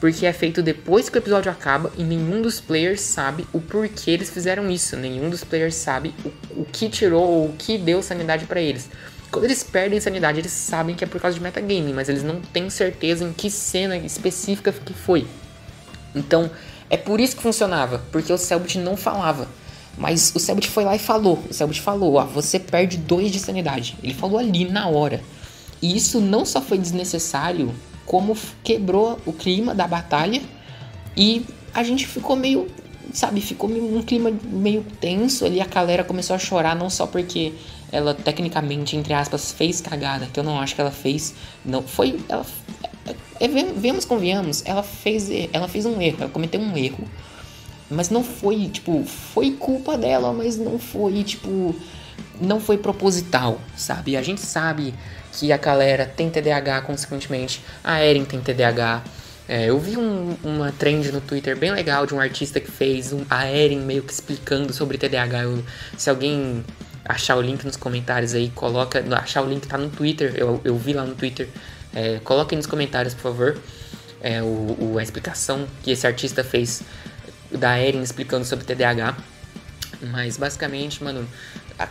Porque é feito depois que o episódio acaba e nenhum dos players sabe o porquê eles fizeram isso. Nenhum dos players sabe o, o que tirou ou o que deu sanidade para eles. Quando eles perdem sanidade, eles sabem que é por causa de metagame, mas eles não têm certeza em que cena específica que foi. Então, é por isso que funcionava, porque o Selbit não falava. Mas o Selbit foi lá e falou. O Selbit falou, ó, você perde dois de sanidade. Ele falou ali na hora. E isso não só foi desnecessário, como quebrou o clima da batalha e a gente ficou meio, sabe, ficou um clima meio tenso ali. A galera começou a chorar, não só porque ela tecnicamente, entre aspas, fez cagada, que eu não acho que ela fez. Não, foi. Ela. É, é vemos, convenhamos, ela fez, ela fez um erro, ela cometeu um erro mas não foi, tipo, foi culpa dela, mas não foi, tipo, não foi proposital, sabe? A gente sabe que a galera tem TDAH, consequentemente, a Eren tem TDAH. É, eu vi um, uma trend no Twitter bem legal de um artista que fez um, a Eren meio que explicando sobre TDAH. Eu, se alguém achar o link nos comentários aí, coloca. Achar o link tá no Twitter, eu, eu vi lá no Twitter. É, nos comentários, por favor, é, o, o, a explicação que esse artista fez da Erin explicando sobre TDAH. Mas basicamente, mano,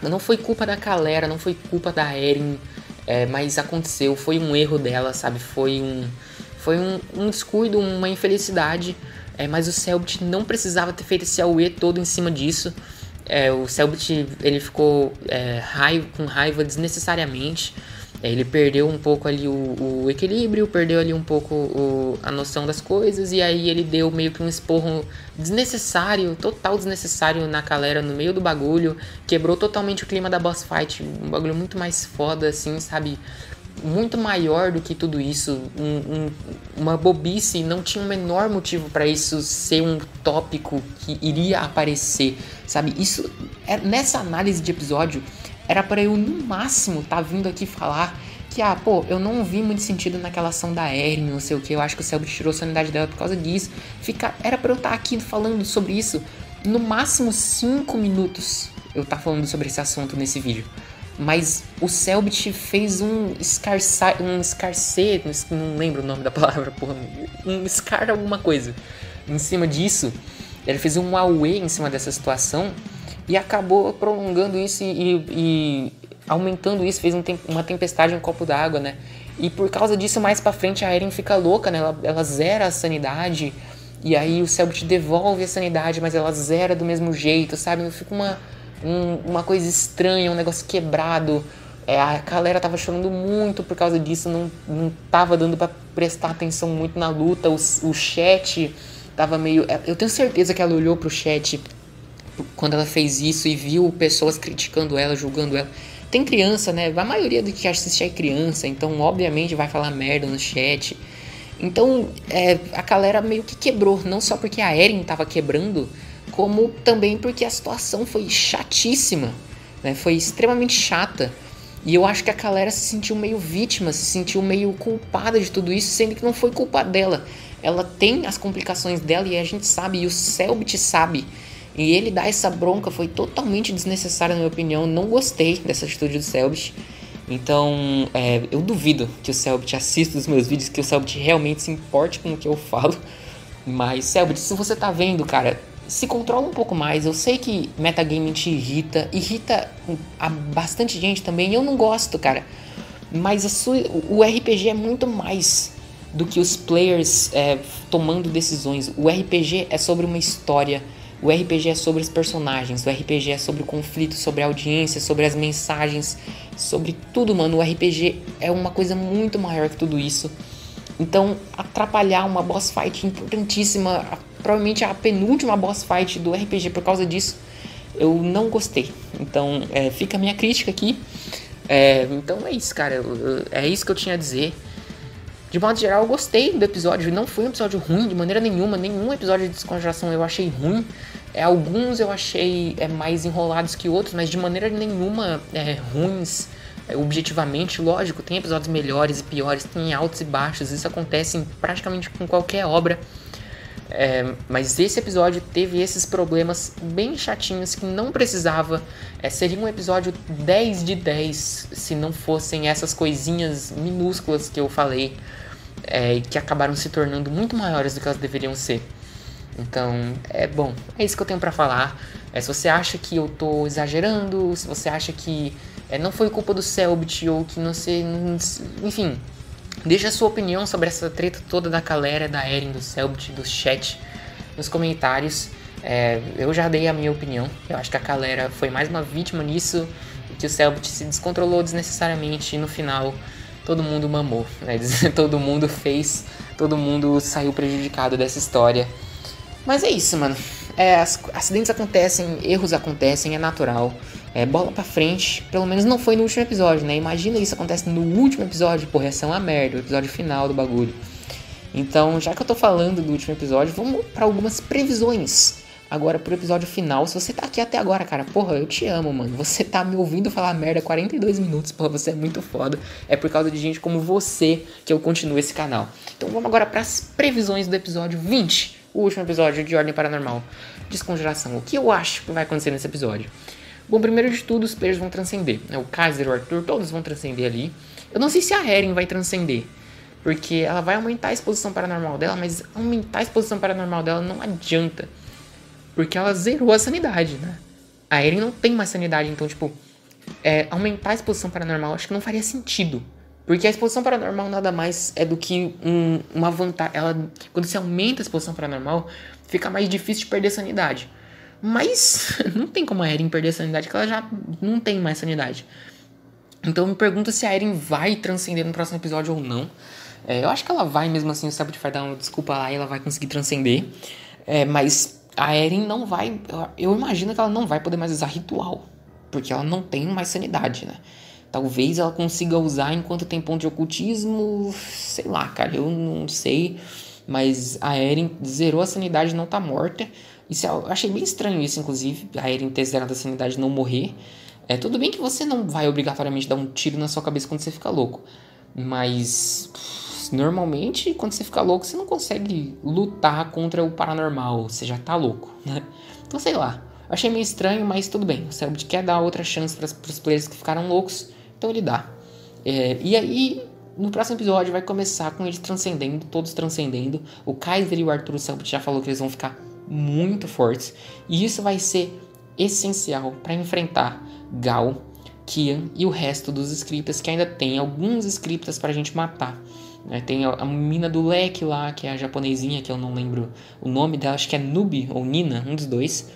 não foi culpa da Calera, não foi culpa da Erin, é, mas aconteceu, foi um erro dela, sabe? Foi um, foi um, um descuido, uma infelicidade. É, mas o Selbit não precisava ter feito esse AUE todo em cima disso. É, o Selbit ele ficou é, raiva, com raiva desnecessariamente. É, ele perdeu um pouco ali o, o equilíbrio, perdeu ali um pouco o, a noção das coisas, e aí ele deu meio que um esporro desnecessário, total desnecessário na galera no meio do bagulho, quebrou totalmente o clima da boss fight, um bagulho muito mais foda, assim, sabe? Muito maior do que tudo isso, um, um, uma bobice, não tinha o menor motivo para isso ser um tópico que iria aparecer, sabe? Isso, é, nessa análise de episódio, era para eu, no máximo, tá vindo aqui falar que, ah, pô, eu não vi muito sentido naquela ação da Eren, não sei o que, eu acho que o Selbit tirou a sanidade dela por causa disso. Fica, era para eu estar tá aqui falando sobre isso no máximo 5 minutos eu tá falando sobre esse assunto nesse vídeo. Mas o Selbit fez um escarça, um escarcer, não lembro o nome da palavra, porra, um escar alguma coisa. Em cima disso, ele fez um away em cima dessa situação e acabou prolongando isso e, e aumentando isso, fez um uma tempestade em um copo d'água, né? E por causa disso, mais pra frente, a Eren fica louca, né? Ela, ela zera a sanidade, e aí o Selbit devolve a sanidade, mas ela zera do mesmo jeito, sabe? Fica uma, um, uma coisa estranha, um negócio quebrado. É, a galera tava chorando muito por causa disso, não, não tava dando para prestar atenção muito na luta, o, o chat tava meio... Eu tenho certeza que ela olhou pro chat quando ela fez isso e viu pessoas criticando ela, julgando ela. Tem criança, né? A maioria do que assiste é criança, então obviamente vai falar merda no chat. Então é, a galera meio que quebrou, não só porque a Eren tava quebrando, como também porque a situação foi chatíssima, né? Foi extremamente chata. E eu acho que a galera se sentiu meio vítima, se sentiu meio culpada de tudo isso, sendo que não foi culpa dela. Ela tem as complicações dela e a gente sabe, e o Selbit sabe. E ele dar essa bronca foi totalmente desnecessário, na minha opinião. Não gostei dessa atitude do Selbit. Então, é, eu duvido que o Selbit assista os meus vídeos, que o Selbit realmente se importe com o que eu falo. Mas, Selbit, se você tá vendo, cara, se controla um pouco mais. Eu sei que metagaming te irrita, irrita a bastante gente também. Eu não gosto, cara. Mas sua, o RPG é muito mais do que os players é, tomando decisões. O RPG é sobre uma história o RPG é sobre os personagens, o RPG é sobre o conflito, sobre a audiência, sobre as mensagens, sobre tudo, mano. O RPG é uma coisa muito maior que tudo isso. Então, atrapalhar uma boss fight importantíssima, provavelmente a penúltima boss fight do RPG por causa disso, eu não gostei. Então, é, fica a minha crítica aqui. É, então é isso, cara. É isso que eu tinha a dizer. De modo geral, eu gostei do episódio. Não foi um episódio ruim de maneira nenhuma. Nenhum episódio de descongelação eu achei ruim. É, alguns eu achei é, mais enrolados que outros, mas de maneira nenhuma é, ruins. É, objetivamente, lógico, tem episódios melhores e piores, tem altos e baixos. Isso acontece em praticamente com qualquer obra. É, mas esse episódio teve esses problemas bem chatinhos que não precisava. É, seria um episódio 10 de 10 se não fossem essas coisinhas minúsculas que eu falei é, que acabaram se tornando muito maiores do que elas deveriam ser. Então, é bom, é isso que eu tenho para falar. É, se você acha que eu tô exagerando, se você acha que é, não foi culpa do Selbit ou que não sei, enfim, deixa a sua opinião sobre essa treta toda da galera, da Eren, do Selbit, do chat nos comentários. É, eu já dei a minha opinião. Eu acho que a galera foi mais uma vítima nisso, que o Selbit se descontrolou desnecessariamente e no final todo mundo mamou, né? todo mundo fez, todo mundo saiu prejudicado dessa história. Mas é isso, mano. É, acidentes acontecem, erros acontecem, é natural. É bola pra frente. Pelo menos não foi no último episódio, né? Imagina isso acontece no último episódio, porra, essa é uma merda, o episódio final do bagulho. Então, já que eu tô falando do último episódio, vamos para algumas previsões agora pro episódio final. Se você tá aqui até agora, cara, porra, eu te amo, mano. Você tá me ouvindo falar merda 42 minutos, porra, você é muito foda. É por causa de gente como você que eu continuo esse canal. Então vamos agora para as previsões do episódio 20, o último episódio de Ordem Paranormal. Descongelação. O que eu acho que vai acontecer nesse episódio? Bom, primeiro de tudo, os players vão transcender. Né? O Kaiser, o Arthur, todos vão transcender ali. Eu não sei se a Eren vai transcender. Porque ela vai aumentar a exposição paranormal dela, mas aumentar a exposição paranormal dela não adianta. Porque ela zerou a sanidade, né? A Eren não tem mais sanidade, então, tipo, é, aumentar a exposição paranormal acho que não faria sentido. Porque a exposição paranormal nada mais é do que um, uma vantagem. Ela, quando você aumenta a exposição paranormal, fica mais difícil de perder sanidade. Mas não tem como a Eren perder sanidade, porque ela já não tem mais sanidade. Então me pergunto se a Eren vai transcender no próximo episódio ou não. É, eu acho que ela vai mesmo assim, o Sabot vai dar uma desculpa lá e ela vai conseguir transcender. É, mas a Eren não vai. Eu imagino que ela não vai poder mais usar ritual. Porque ela não tem mais sanidade, né? Talvez ela consiga usar enquanto tem ponto de ocultismo. Sei lá, cara, eu não sei. Mas a Eren zerou a sanidade não tá morta. Isso, é eu achei bem estranho isso, inclusive. A Eren ter zerado a sanidade não morrer. É tudo bem que você não vai obrigatoriamente dar um tiro na sua cabeça quando você fica louco. Mas normalmente, quando você fica louco, você não consegue lutar contra o paranormal, você já tá louco, né? Então, sei lá. Achei meio estranho, mas tudo bem. O Selbit quer dar outra chance para os players que ficaram loucos, então ele dá. É, e aí, no próximo episódio, vai começar com eles transcendendo, todos transcendendo. O Kaiser e o Arthur, Selbit já falou que eles vão ficar muito fortes. E isso vai ser essencial para enfrentar Gal, Kian e o resto dos scripts, que ainda tem alguns scripts para a gente matar. É, tem a, mina do leque lá, que é a japonesinha, que eu não lembro o nome dela, acho que é Nubi ou Nina, um dos dois.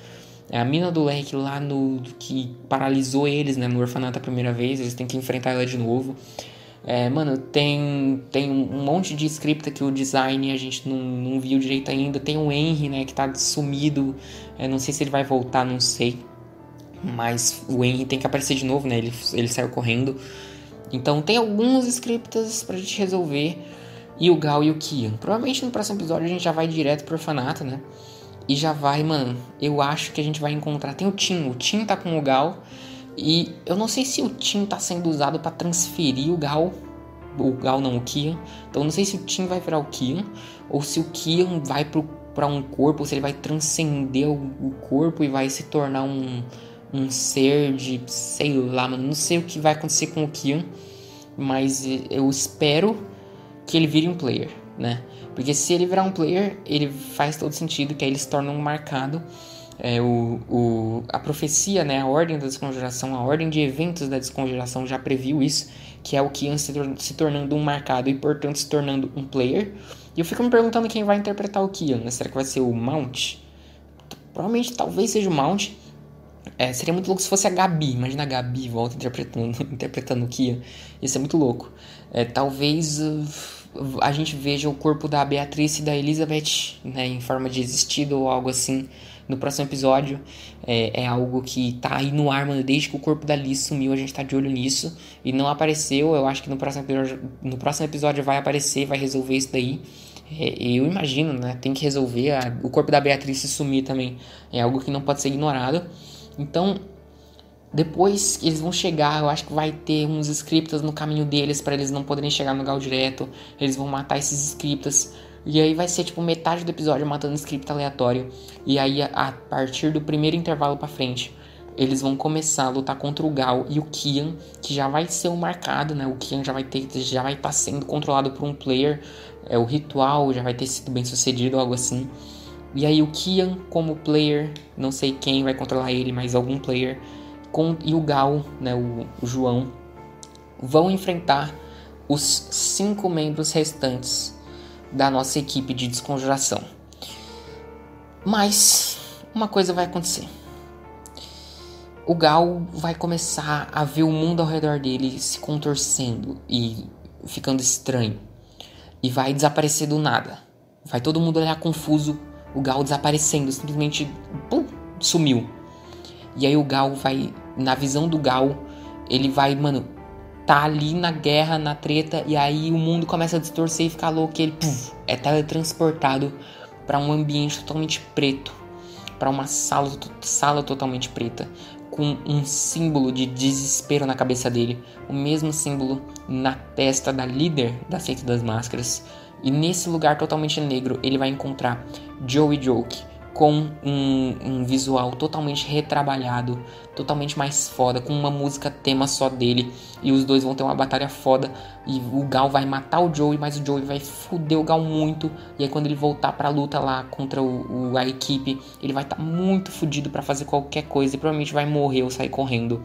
É a mina do leque lá no que paralisou eles, né, no orfanato a primeira vez, eles têm que enfrentar ela de novo. É, mano, tem, tem um monte de script que o design a gente não, não viu direito ainda. Tem o Henry, né, que tá sumido. É, não sei se ele vai voltar, não sei. Mas o Henry tem que aparecer de novo, né? Ele, ele saiu correndo. Então tem alguns scripts pra gente resolver. E o Gal e o Kian. Provavelmente no próximo episódio a gente já vai direto pro orfanato, né? E já vai, mano. Eu acho que a gente vai encontrar. Tem o Tim. O Tim tá com o Gal. E eu não sei se o Tim tá sendo usado para transferir o Gal. O Gal não, o Kian. Então eu não sei se o Tim vai virar o Kian. Ou se o Kian vai pro, pra um corpo. Ou se ele vai transcender o, o corpo e vai se tornar um um ser de, sei lá, mano, não sei o que vai acontecer com o Kian, mas eu espero que ele vire um player, né? Porque se ele virar um player, ele faz todo sentido, que aí ele se torna um marcado. É, o, o, a profecia, né, a ordem da descongelação, a ordem de eventos da descongelação já previu isso, que é o Kian se, se tornando um marcado e, portanto, se tornando um player. E eu fico me perguntando quem vai interpretar o Kian, né? Será que vai ser o Mount? Provavelmente, talvez seja o Mount, é, seria muito louco se fosse a Gabi. Imagina a Gabi volta interpretando, interpretando o Kia. Isso é muito louco. É, talvez uh, a gente veja o corpo da Beatriz e da Elizabeth né, em forma de existido ou algo assim no próximo episódio. É, é, algo que tá aí no ar, mano. Desde que o corpo da Liz sumiu, a gente tá de olho nisso. E não apareceu. Eu acho que no próximo episódio, no próximo episódio vai aparecer, vai resolver isso daí. É, eu imagino, né? Tem que resolver. O corpo da Beatriz sumir também. É algo que não pode ser ignorado. Então, depois que eles vão chegar, eu acho que vai ter uns scriptas no caminho deles para eles não poderem chegar no Gal direto. Eles vão matar esses scriptas. E aí vai ser tipo metade do episódio matando script aleatório. E aí a partir do primeiro intervalo para frente, eles vão começar a lutar contra o Gal e o Kian, que já vai ser o marcado, né? O Kian já vai ter já vai estar tá sendo controlado por um player. É o ritual já vai ter sido bem sucedido, algo assim. E aí o Kian como player, não sei quem vai controlar ele, mas algum player, com, e o Gal, né, o, o João, vão enfrentar os cinco membros restantes da nossa equipe de desconjuração. Mas uma coisa vai acontecer. O Gal vai começar a ver o mundo ao redor dele se contorcendo e ficando estranho. E vai desaparecer do nada. Vai todo mundo olhar confuso o Gal desaparecendo, simplesmente pum, sumiu. E aí o Gal vai, na visão do Gal, ele vai, mano, tá ali na guerra, na treta, e aí o mundo começa a distorcer e ficar louco, e ele puf, é teletransportado para um ambiente totalmente preto, para uma sala, sala totalmente preta, com um símbolo de desespero na cabeça dele, o mesmo símbolo na testa da líder da seita das máscaras. E nesse lugar totalmente negro, ele vai encontrar Joey Joke com um, um, visual totalmente retrabalhado, totalmente mais foda, com uma música tema só dele. E os dois vão ter uma batalha foda. E o Gal vai matar o Joey, mas o Joey vai foder o Gal muito. E aí quando ele voltar pra luta lá contra o, o a equipe, ele vai estar tá muito fodido para fazer qualquer coisa e provavelmente vai morrer ou sair correndo.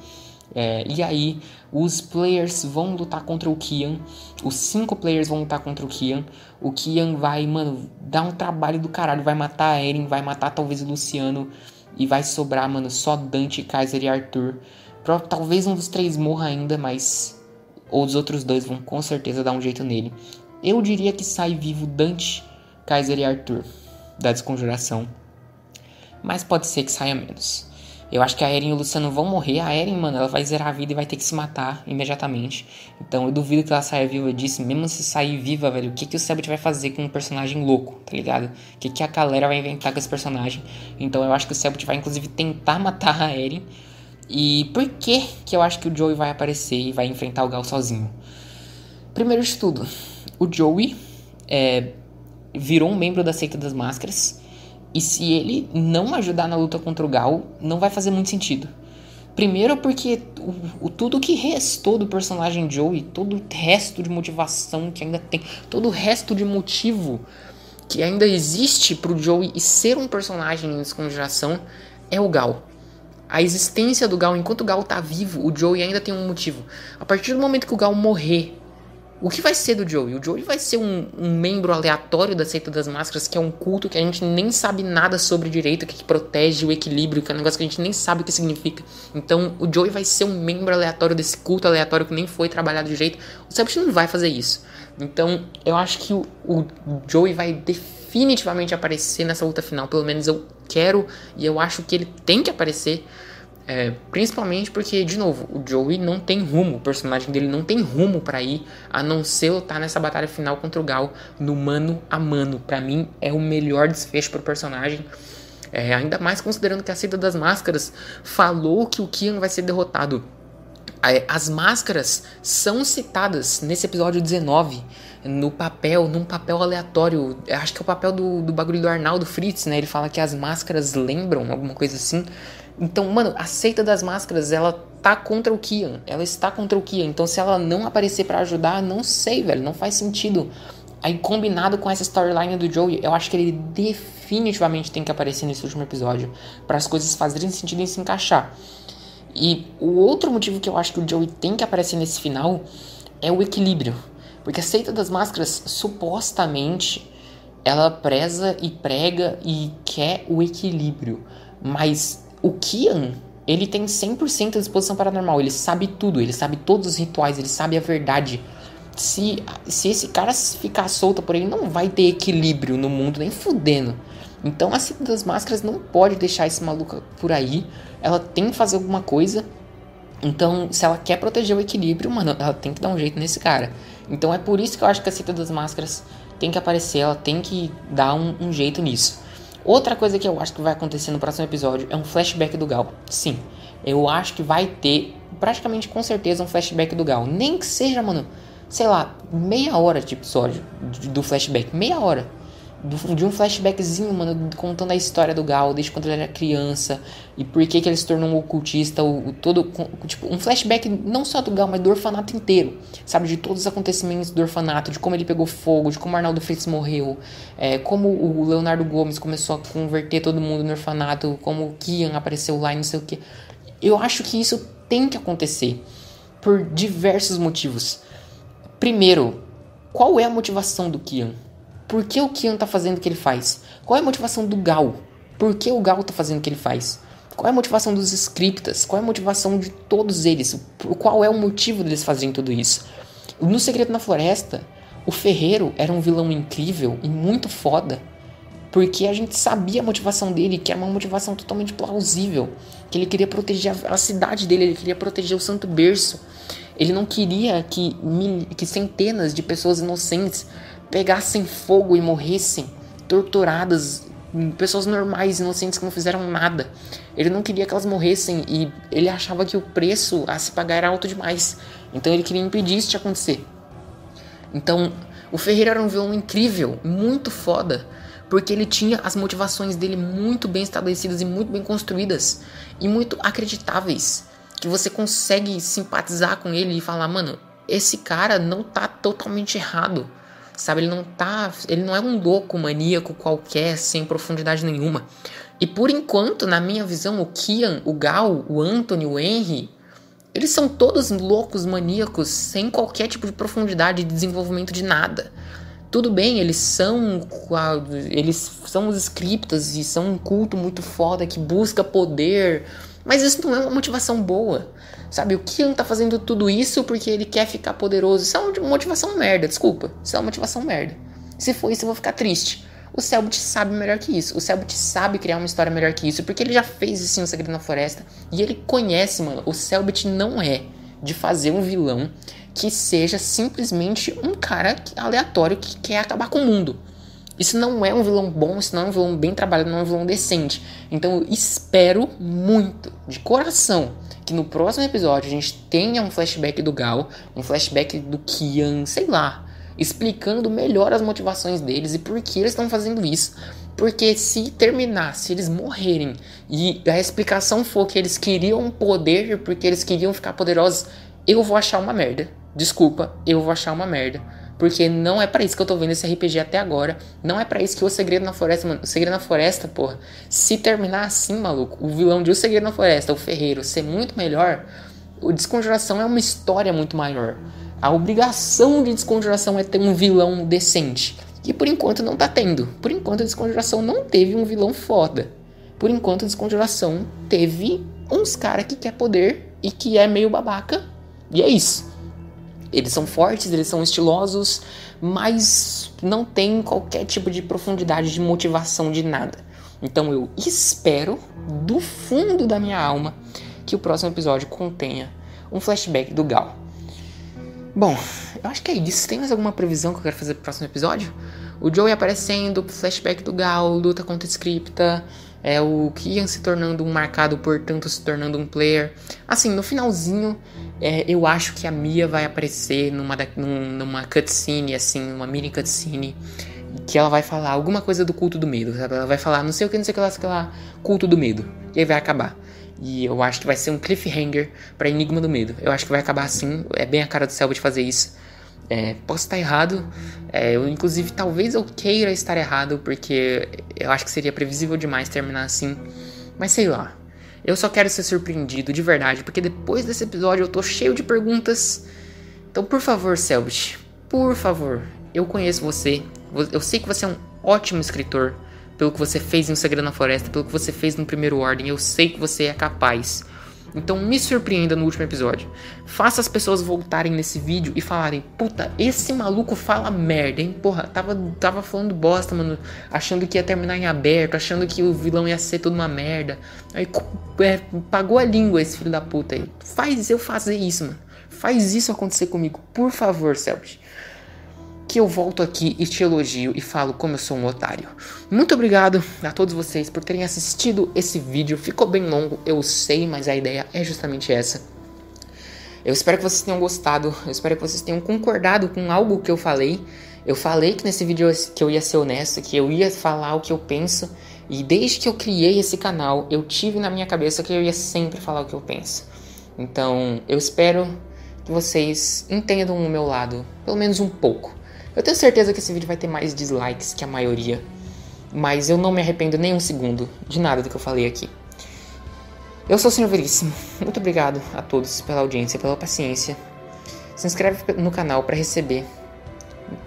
É, e aí, os players vão lutar contra o Kian. Os cinco players vão lutar contra o Kian. O Kian vai, mano, dar um trabalho do caralho. Vai matar a Eren, vai matar talvez o Luciano. E vai sobrar, mano, só Dante, Kaiser e Arthur. Talvez um dos três morra ainda, mas. Ou os outros dois vão com certeza dar um jeito nele. Eu diria que sai vivo Dante, Kaiser e Arthur da desconjuração. Mas pode ser que saia menos. Eu acho que a Eren e o Luciano vão morrer. A Eren, mano, ela vai zerar a vida e vai ter que se matar imediatamente. Então eu duvido que ela saia viva disso. Mesmo se sair viva, velho, o que, que o Sebit vai fazer com um personagem louco, tá ligado? O que, que a galera vai inventar com esse personagem? Então eu acho que o Sebit vai, inclusive, tentar matar a Eren. E por que que eu acho que o Joey vai aparecer e vai enfrentar o Gal sozinho? Primeiro de tudo, o Joey é, virou um membro da Seita das Máscaras e se ele não ajudar na luta contra o Gal, não vai fazer muito sentido. Primeiro porque o, o, tudo que restou do personagem Joey, todo o resto de motivação que ainda tem, todo o resto de motivo que ainda existe pro Joey e ser um personagem em descongelação é o Gal. A existência do Gal, enquanto o Gal tá vivo, o Joey ainda tem um motivo. A partir do momento que o Gal morrer, o que vai ser do Joey? O Joey vai ser um, um, membro aleatório da seita das máscaras, que é um culto que a gente nem sabe nada sobre direito, que, que protege o equilíbrio, que é um negócio que a gente nem sabe o que significa. Então, o Joey vai ser um membro aleatório desse culto aleatório que nem foi trabalhado direito. O Selbit não vai fazer isso. Então, eu acho que o, o Joey vai definitivamente aparecer nessa luta final. Pelo menos eu quero e eu acho que ele tem que aparecer. É, principalmente porque, de novo, o Joey não tem rumo, o personagem dele não tem rumo para ir, a não ser lutar nessa batalha final contra o Gal no mano a mano. Para mim, é o melhor desfecho pro personagem. É, ainda mais considerando que a Cida das Máscaras falou que o Kian vai ser derrotado. É, as máscaras são citadas nesse episódio 19 no papel, num papel aleatório. Acho que é o papel do, do bagulho do Arnaldo Fritz, né? Ele fala que as máscaras lembram, alguma coisa assim. Então, mano, a seita das máscaras, ela tá contra o Kian. Ela está contra o Kian. Então, se ela não aparecer para ajudar, não sei, velho. Não faz sentido. Aí, combinado com essa storyline do Joey, eu acho que ele definitivamente tem que aparecer nesse último episódio. para as coisas fazerem sentido e se encaixar. E o outro motivo que eu acho que o Joey tem que aparecer nesse final é o equilíbrio. Porque a seita das máscaras, supostamente, ela preza e prega e quer o equilíbrio. Mas o Kian, ele tem 100% de disposição paranormal. Ele sabe tudo, ele sabe todos os rituais, ele sabe a verdade. Se, se esse cara ficar solto por aí, não vai ter equilíbrio no mundo, nem fudendo. Então a Cita das Máscaras não pode deixar esse maluco por aí. Ela tem que fazer alguma coisa. Então, se ela quer proteger o equilíbrio, mano, ela tem que dar um jeito nesse cara. Então é por isso que eu acho que a Cita das Máscaras tem que aparecer, ela tem que dar um, um jeito nisso. Outra coisa que eu acho que vai acontecer no próximo episódio é um flashback do Gal. Sim, eu acho que vai ter, praticamente com certeza, um flashback do Gal. Nem que seja, mano, sei lá, meia hora de episódio do flashback. Meia hora de um flashbackzinho, mano, contando a história do Gal, desde quando ele era criança e por que, que ele se tornou um ocultista, o, o, todo, tipo, um flashback não só do Gal, mas do orfanato inteiro, sabe, de todos os acontecimentos do orfanato, de como ele pegou fogo, de como Arnaldo Freitas morreu, é, como o Leonardo Gomes começou a converter todo mundo no orfanato, como o Kian apareceu lá e não sei o que. Eu acho que isso tem que acontecer por diversos motivos. Primeiro, qual é a motivação do Kian? Por que o Kian tá fazendo o que ele faz? Qual é a motivação do Gal? Por que o Gal tá fazendo o que ele faz? Qual é a motivação dos scriptas? Qual é a motivação de todos eles? Qual é o motivo deles fazerem tudo isso? No Segredo na Floresta, o Ferreiro era um vilão incrível e muito foda, porque a gente sabia a motivação dele, que era uma motivação totalmente plausível, que ele queria proteger a cidade dele, ele queria proteger o Santo Berço. Ele não queria que, que centenas de pessoas inocentes pegassem fogo e morressem torturadas, pessoas normais, inocentes que não fizeram nada. Ele não queria que elas morressem e ele achava que o preço a se pagar era alto demais. Então ele queria impedir isso de acontecer. Então, o Ferreira era um vilão incrível, muito foda, porque ele tinha as motivações dele muito bem estabelecidas e muito bem construídas e muito acreditáveis, que você consegue simpatizar com ele e falar, mano, esse cara não tá totalmente errado sabe? Ele não tá, ele não é um louco maníaco qualquer, sem profundidade nenhuma. E por enquanto, na minha visão, o Kian, o Gal, o Anthony, o Henry, eles são todos loucos maníacos, sem qualquer tipo de profundidade de desenvolvimento de nada. Tudo bem, eles são eles são os scriptas e são um culto muito foda que busca poder, mas isso não é uma motivação boa. Sabe, o Kian tá fazendo tudo isso porque ele quer ficar poderoso. Isso é uma motivação merda, desculpa. Isso é uma motivação merda. Se for isso, eu vou ficar triste. O Selbit sabe melhor que isso. O Selbit sabe criar uma história melhor que isso, porque ele já fez isso em O Segredo na Floresta. E ele conhece, mano. O Selbit não é de fazer um vilão que seja simplesmente um cara aleatório que quer acabar com o mundo. Isso não é um vilão bom, isso não é um vilão bem trabalhado, não é um vilão decente. Então eu espero muito, de coração, que no próximo episódio a gente tenha um flashback do Gal, um flashback do Kian, sei lá, explicando melhor as motivações deles e por que eles estão fazendo isso. Porque se terminar, se eles morrerem e a explicação for que eles queriam poder porque eles queriam ficar poderosos, eu vou achar uma merda. Desculpa, eu vou achar uma merda. Porque não é para isso que eu tô vendo esse RPG até agora. Não é para isso que o Segredo na Floresta, mano. O Segredo na Floresta, porra. Se terminar assim, maluco, o vilão de O Segredo na Floresta, o Ferreiro, ser muito melhor, o Desconjuração é uma história muito maior. A obrigação de desconjuração é ter um vilão decente. E por enquanto não tá tendo. Por enquanto a desconjuração não teve um vilão foda. Por enquanto a desconjuração teve uns cara que quer poder e que é meio babaca. E é isso. Eles são fortes, eles são estilosos, mas não tem qualquer tipo de profundidade de motivação de nada. Então eu espero do fundo da minha alma que o próximo episódio contenha um flashback do Gal. Bom, eu acho que é isso. Tem mais alguma previsão que eu quero fazer pro próximo episódio? O Joey aparecendo, flashback do Gal, luta contra a Scripta, é o Kian se tornando um marcado, portanto se tornando um player. Assim, no finalzinho, é, eu acho que a Mia vai aparecer numa, numa cutscene, assim, uma mini cutscene, que ela vai falar alguma coisa do culto do medo, sabe? Ela vai falar não sei o que, não sei o que lá, sei lá, culto do medo. E aí vai acabar. E eu acho que vai ser um cliffhanger para Enigma do Medo. Eu acho que vai acabar assim, é bem a cara do de fazer isso. É, posso estar errado, é, eu, inclusive talvez eu queira estar errado, porque eu acho que seria previsível demais terminar assim. Mas sei lá, eu só quero ser surpreendido de verdade, porque depois desse episódio eu tô cheio de perguntas. Então, por favor, Selbit, por favor, eu conheço você, eu sei que você é um ótimo escritor, pelo que você fez em O Segredo na Floresta, pelo que você fez no Primeiro Ordem, eu sei que você é capaz. Então me surpreenda no último episódio. Faça as pessoas voltarem nesse vídeo e falarem: Puta, esse maluco fala merda, hein? Porra, tava, tava falando bosta, mano. Achando que ia terminar em aberto, achando que o vilão ia ser tudo uma merda. Aí é, pagou a língua esse filho da puta aí. Faz eu fazer isso, mano. Faz isso acontecer comigo, por favor, Selbit que eu volto aqui e te elogio e falo como eu sou um otário. Muito obrigado a todos vocês por terem assistido esse vídeo. Ficou bem longo, eu sei, mas a ideia é justamente essa. Eu espero que vocês tenham gostado, eu espero que vocês tenham concordado com algo que eu falei. Eu falei que nesse vídeo que eu ia ser honesto, que eu ia falar o que eu penso. E desde que eu criei esse canal, eu tive na minha cabeça que eu ia sempre falar o que eu penso. Então, eu espero que vocês entendam o meu lado, pelo menos um pouco. Eu tenho certeza que esse vídeo vai ter mais dislikes que a maioria, mas eu não me arrependo nem um segundo de nada do que eu falei aqui. Eu sou o Senhor Veríssimo. Muito obrigado a todos pela audiência, pela paciência. Se inscreve no canal para receber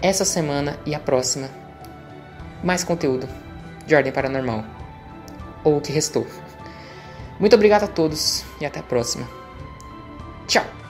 essa semana e a próxima mais conteúdo de ordem paranormal ou o que restou. Muito obrigado a todos e até a próxima. Tchau.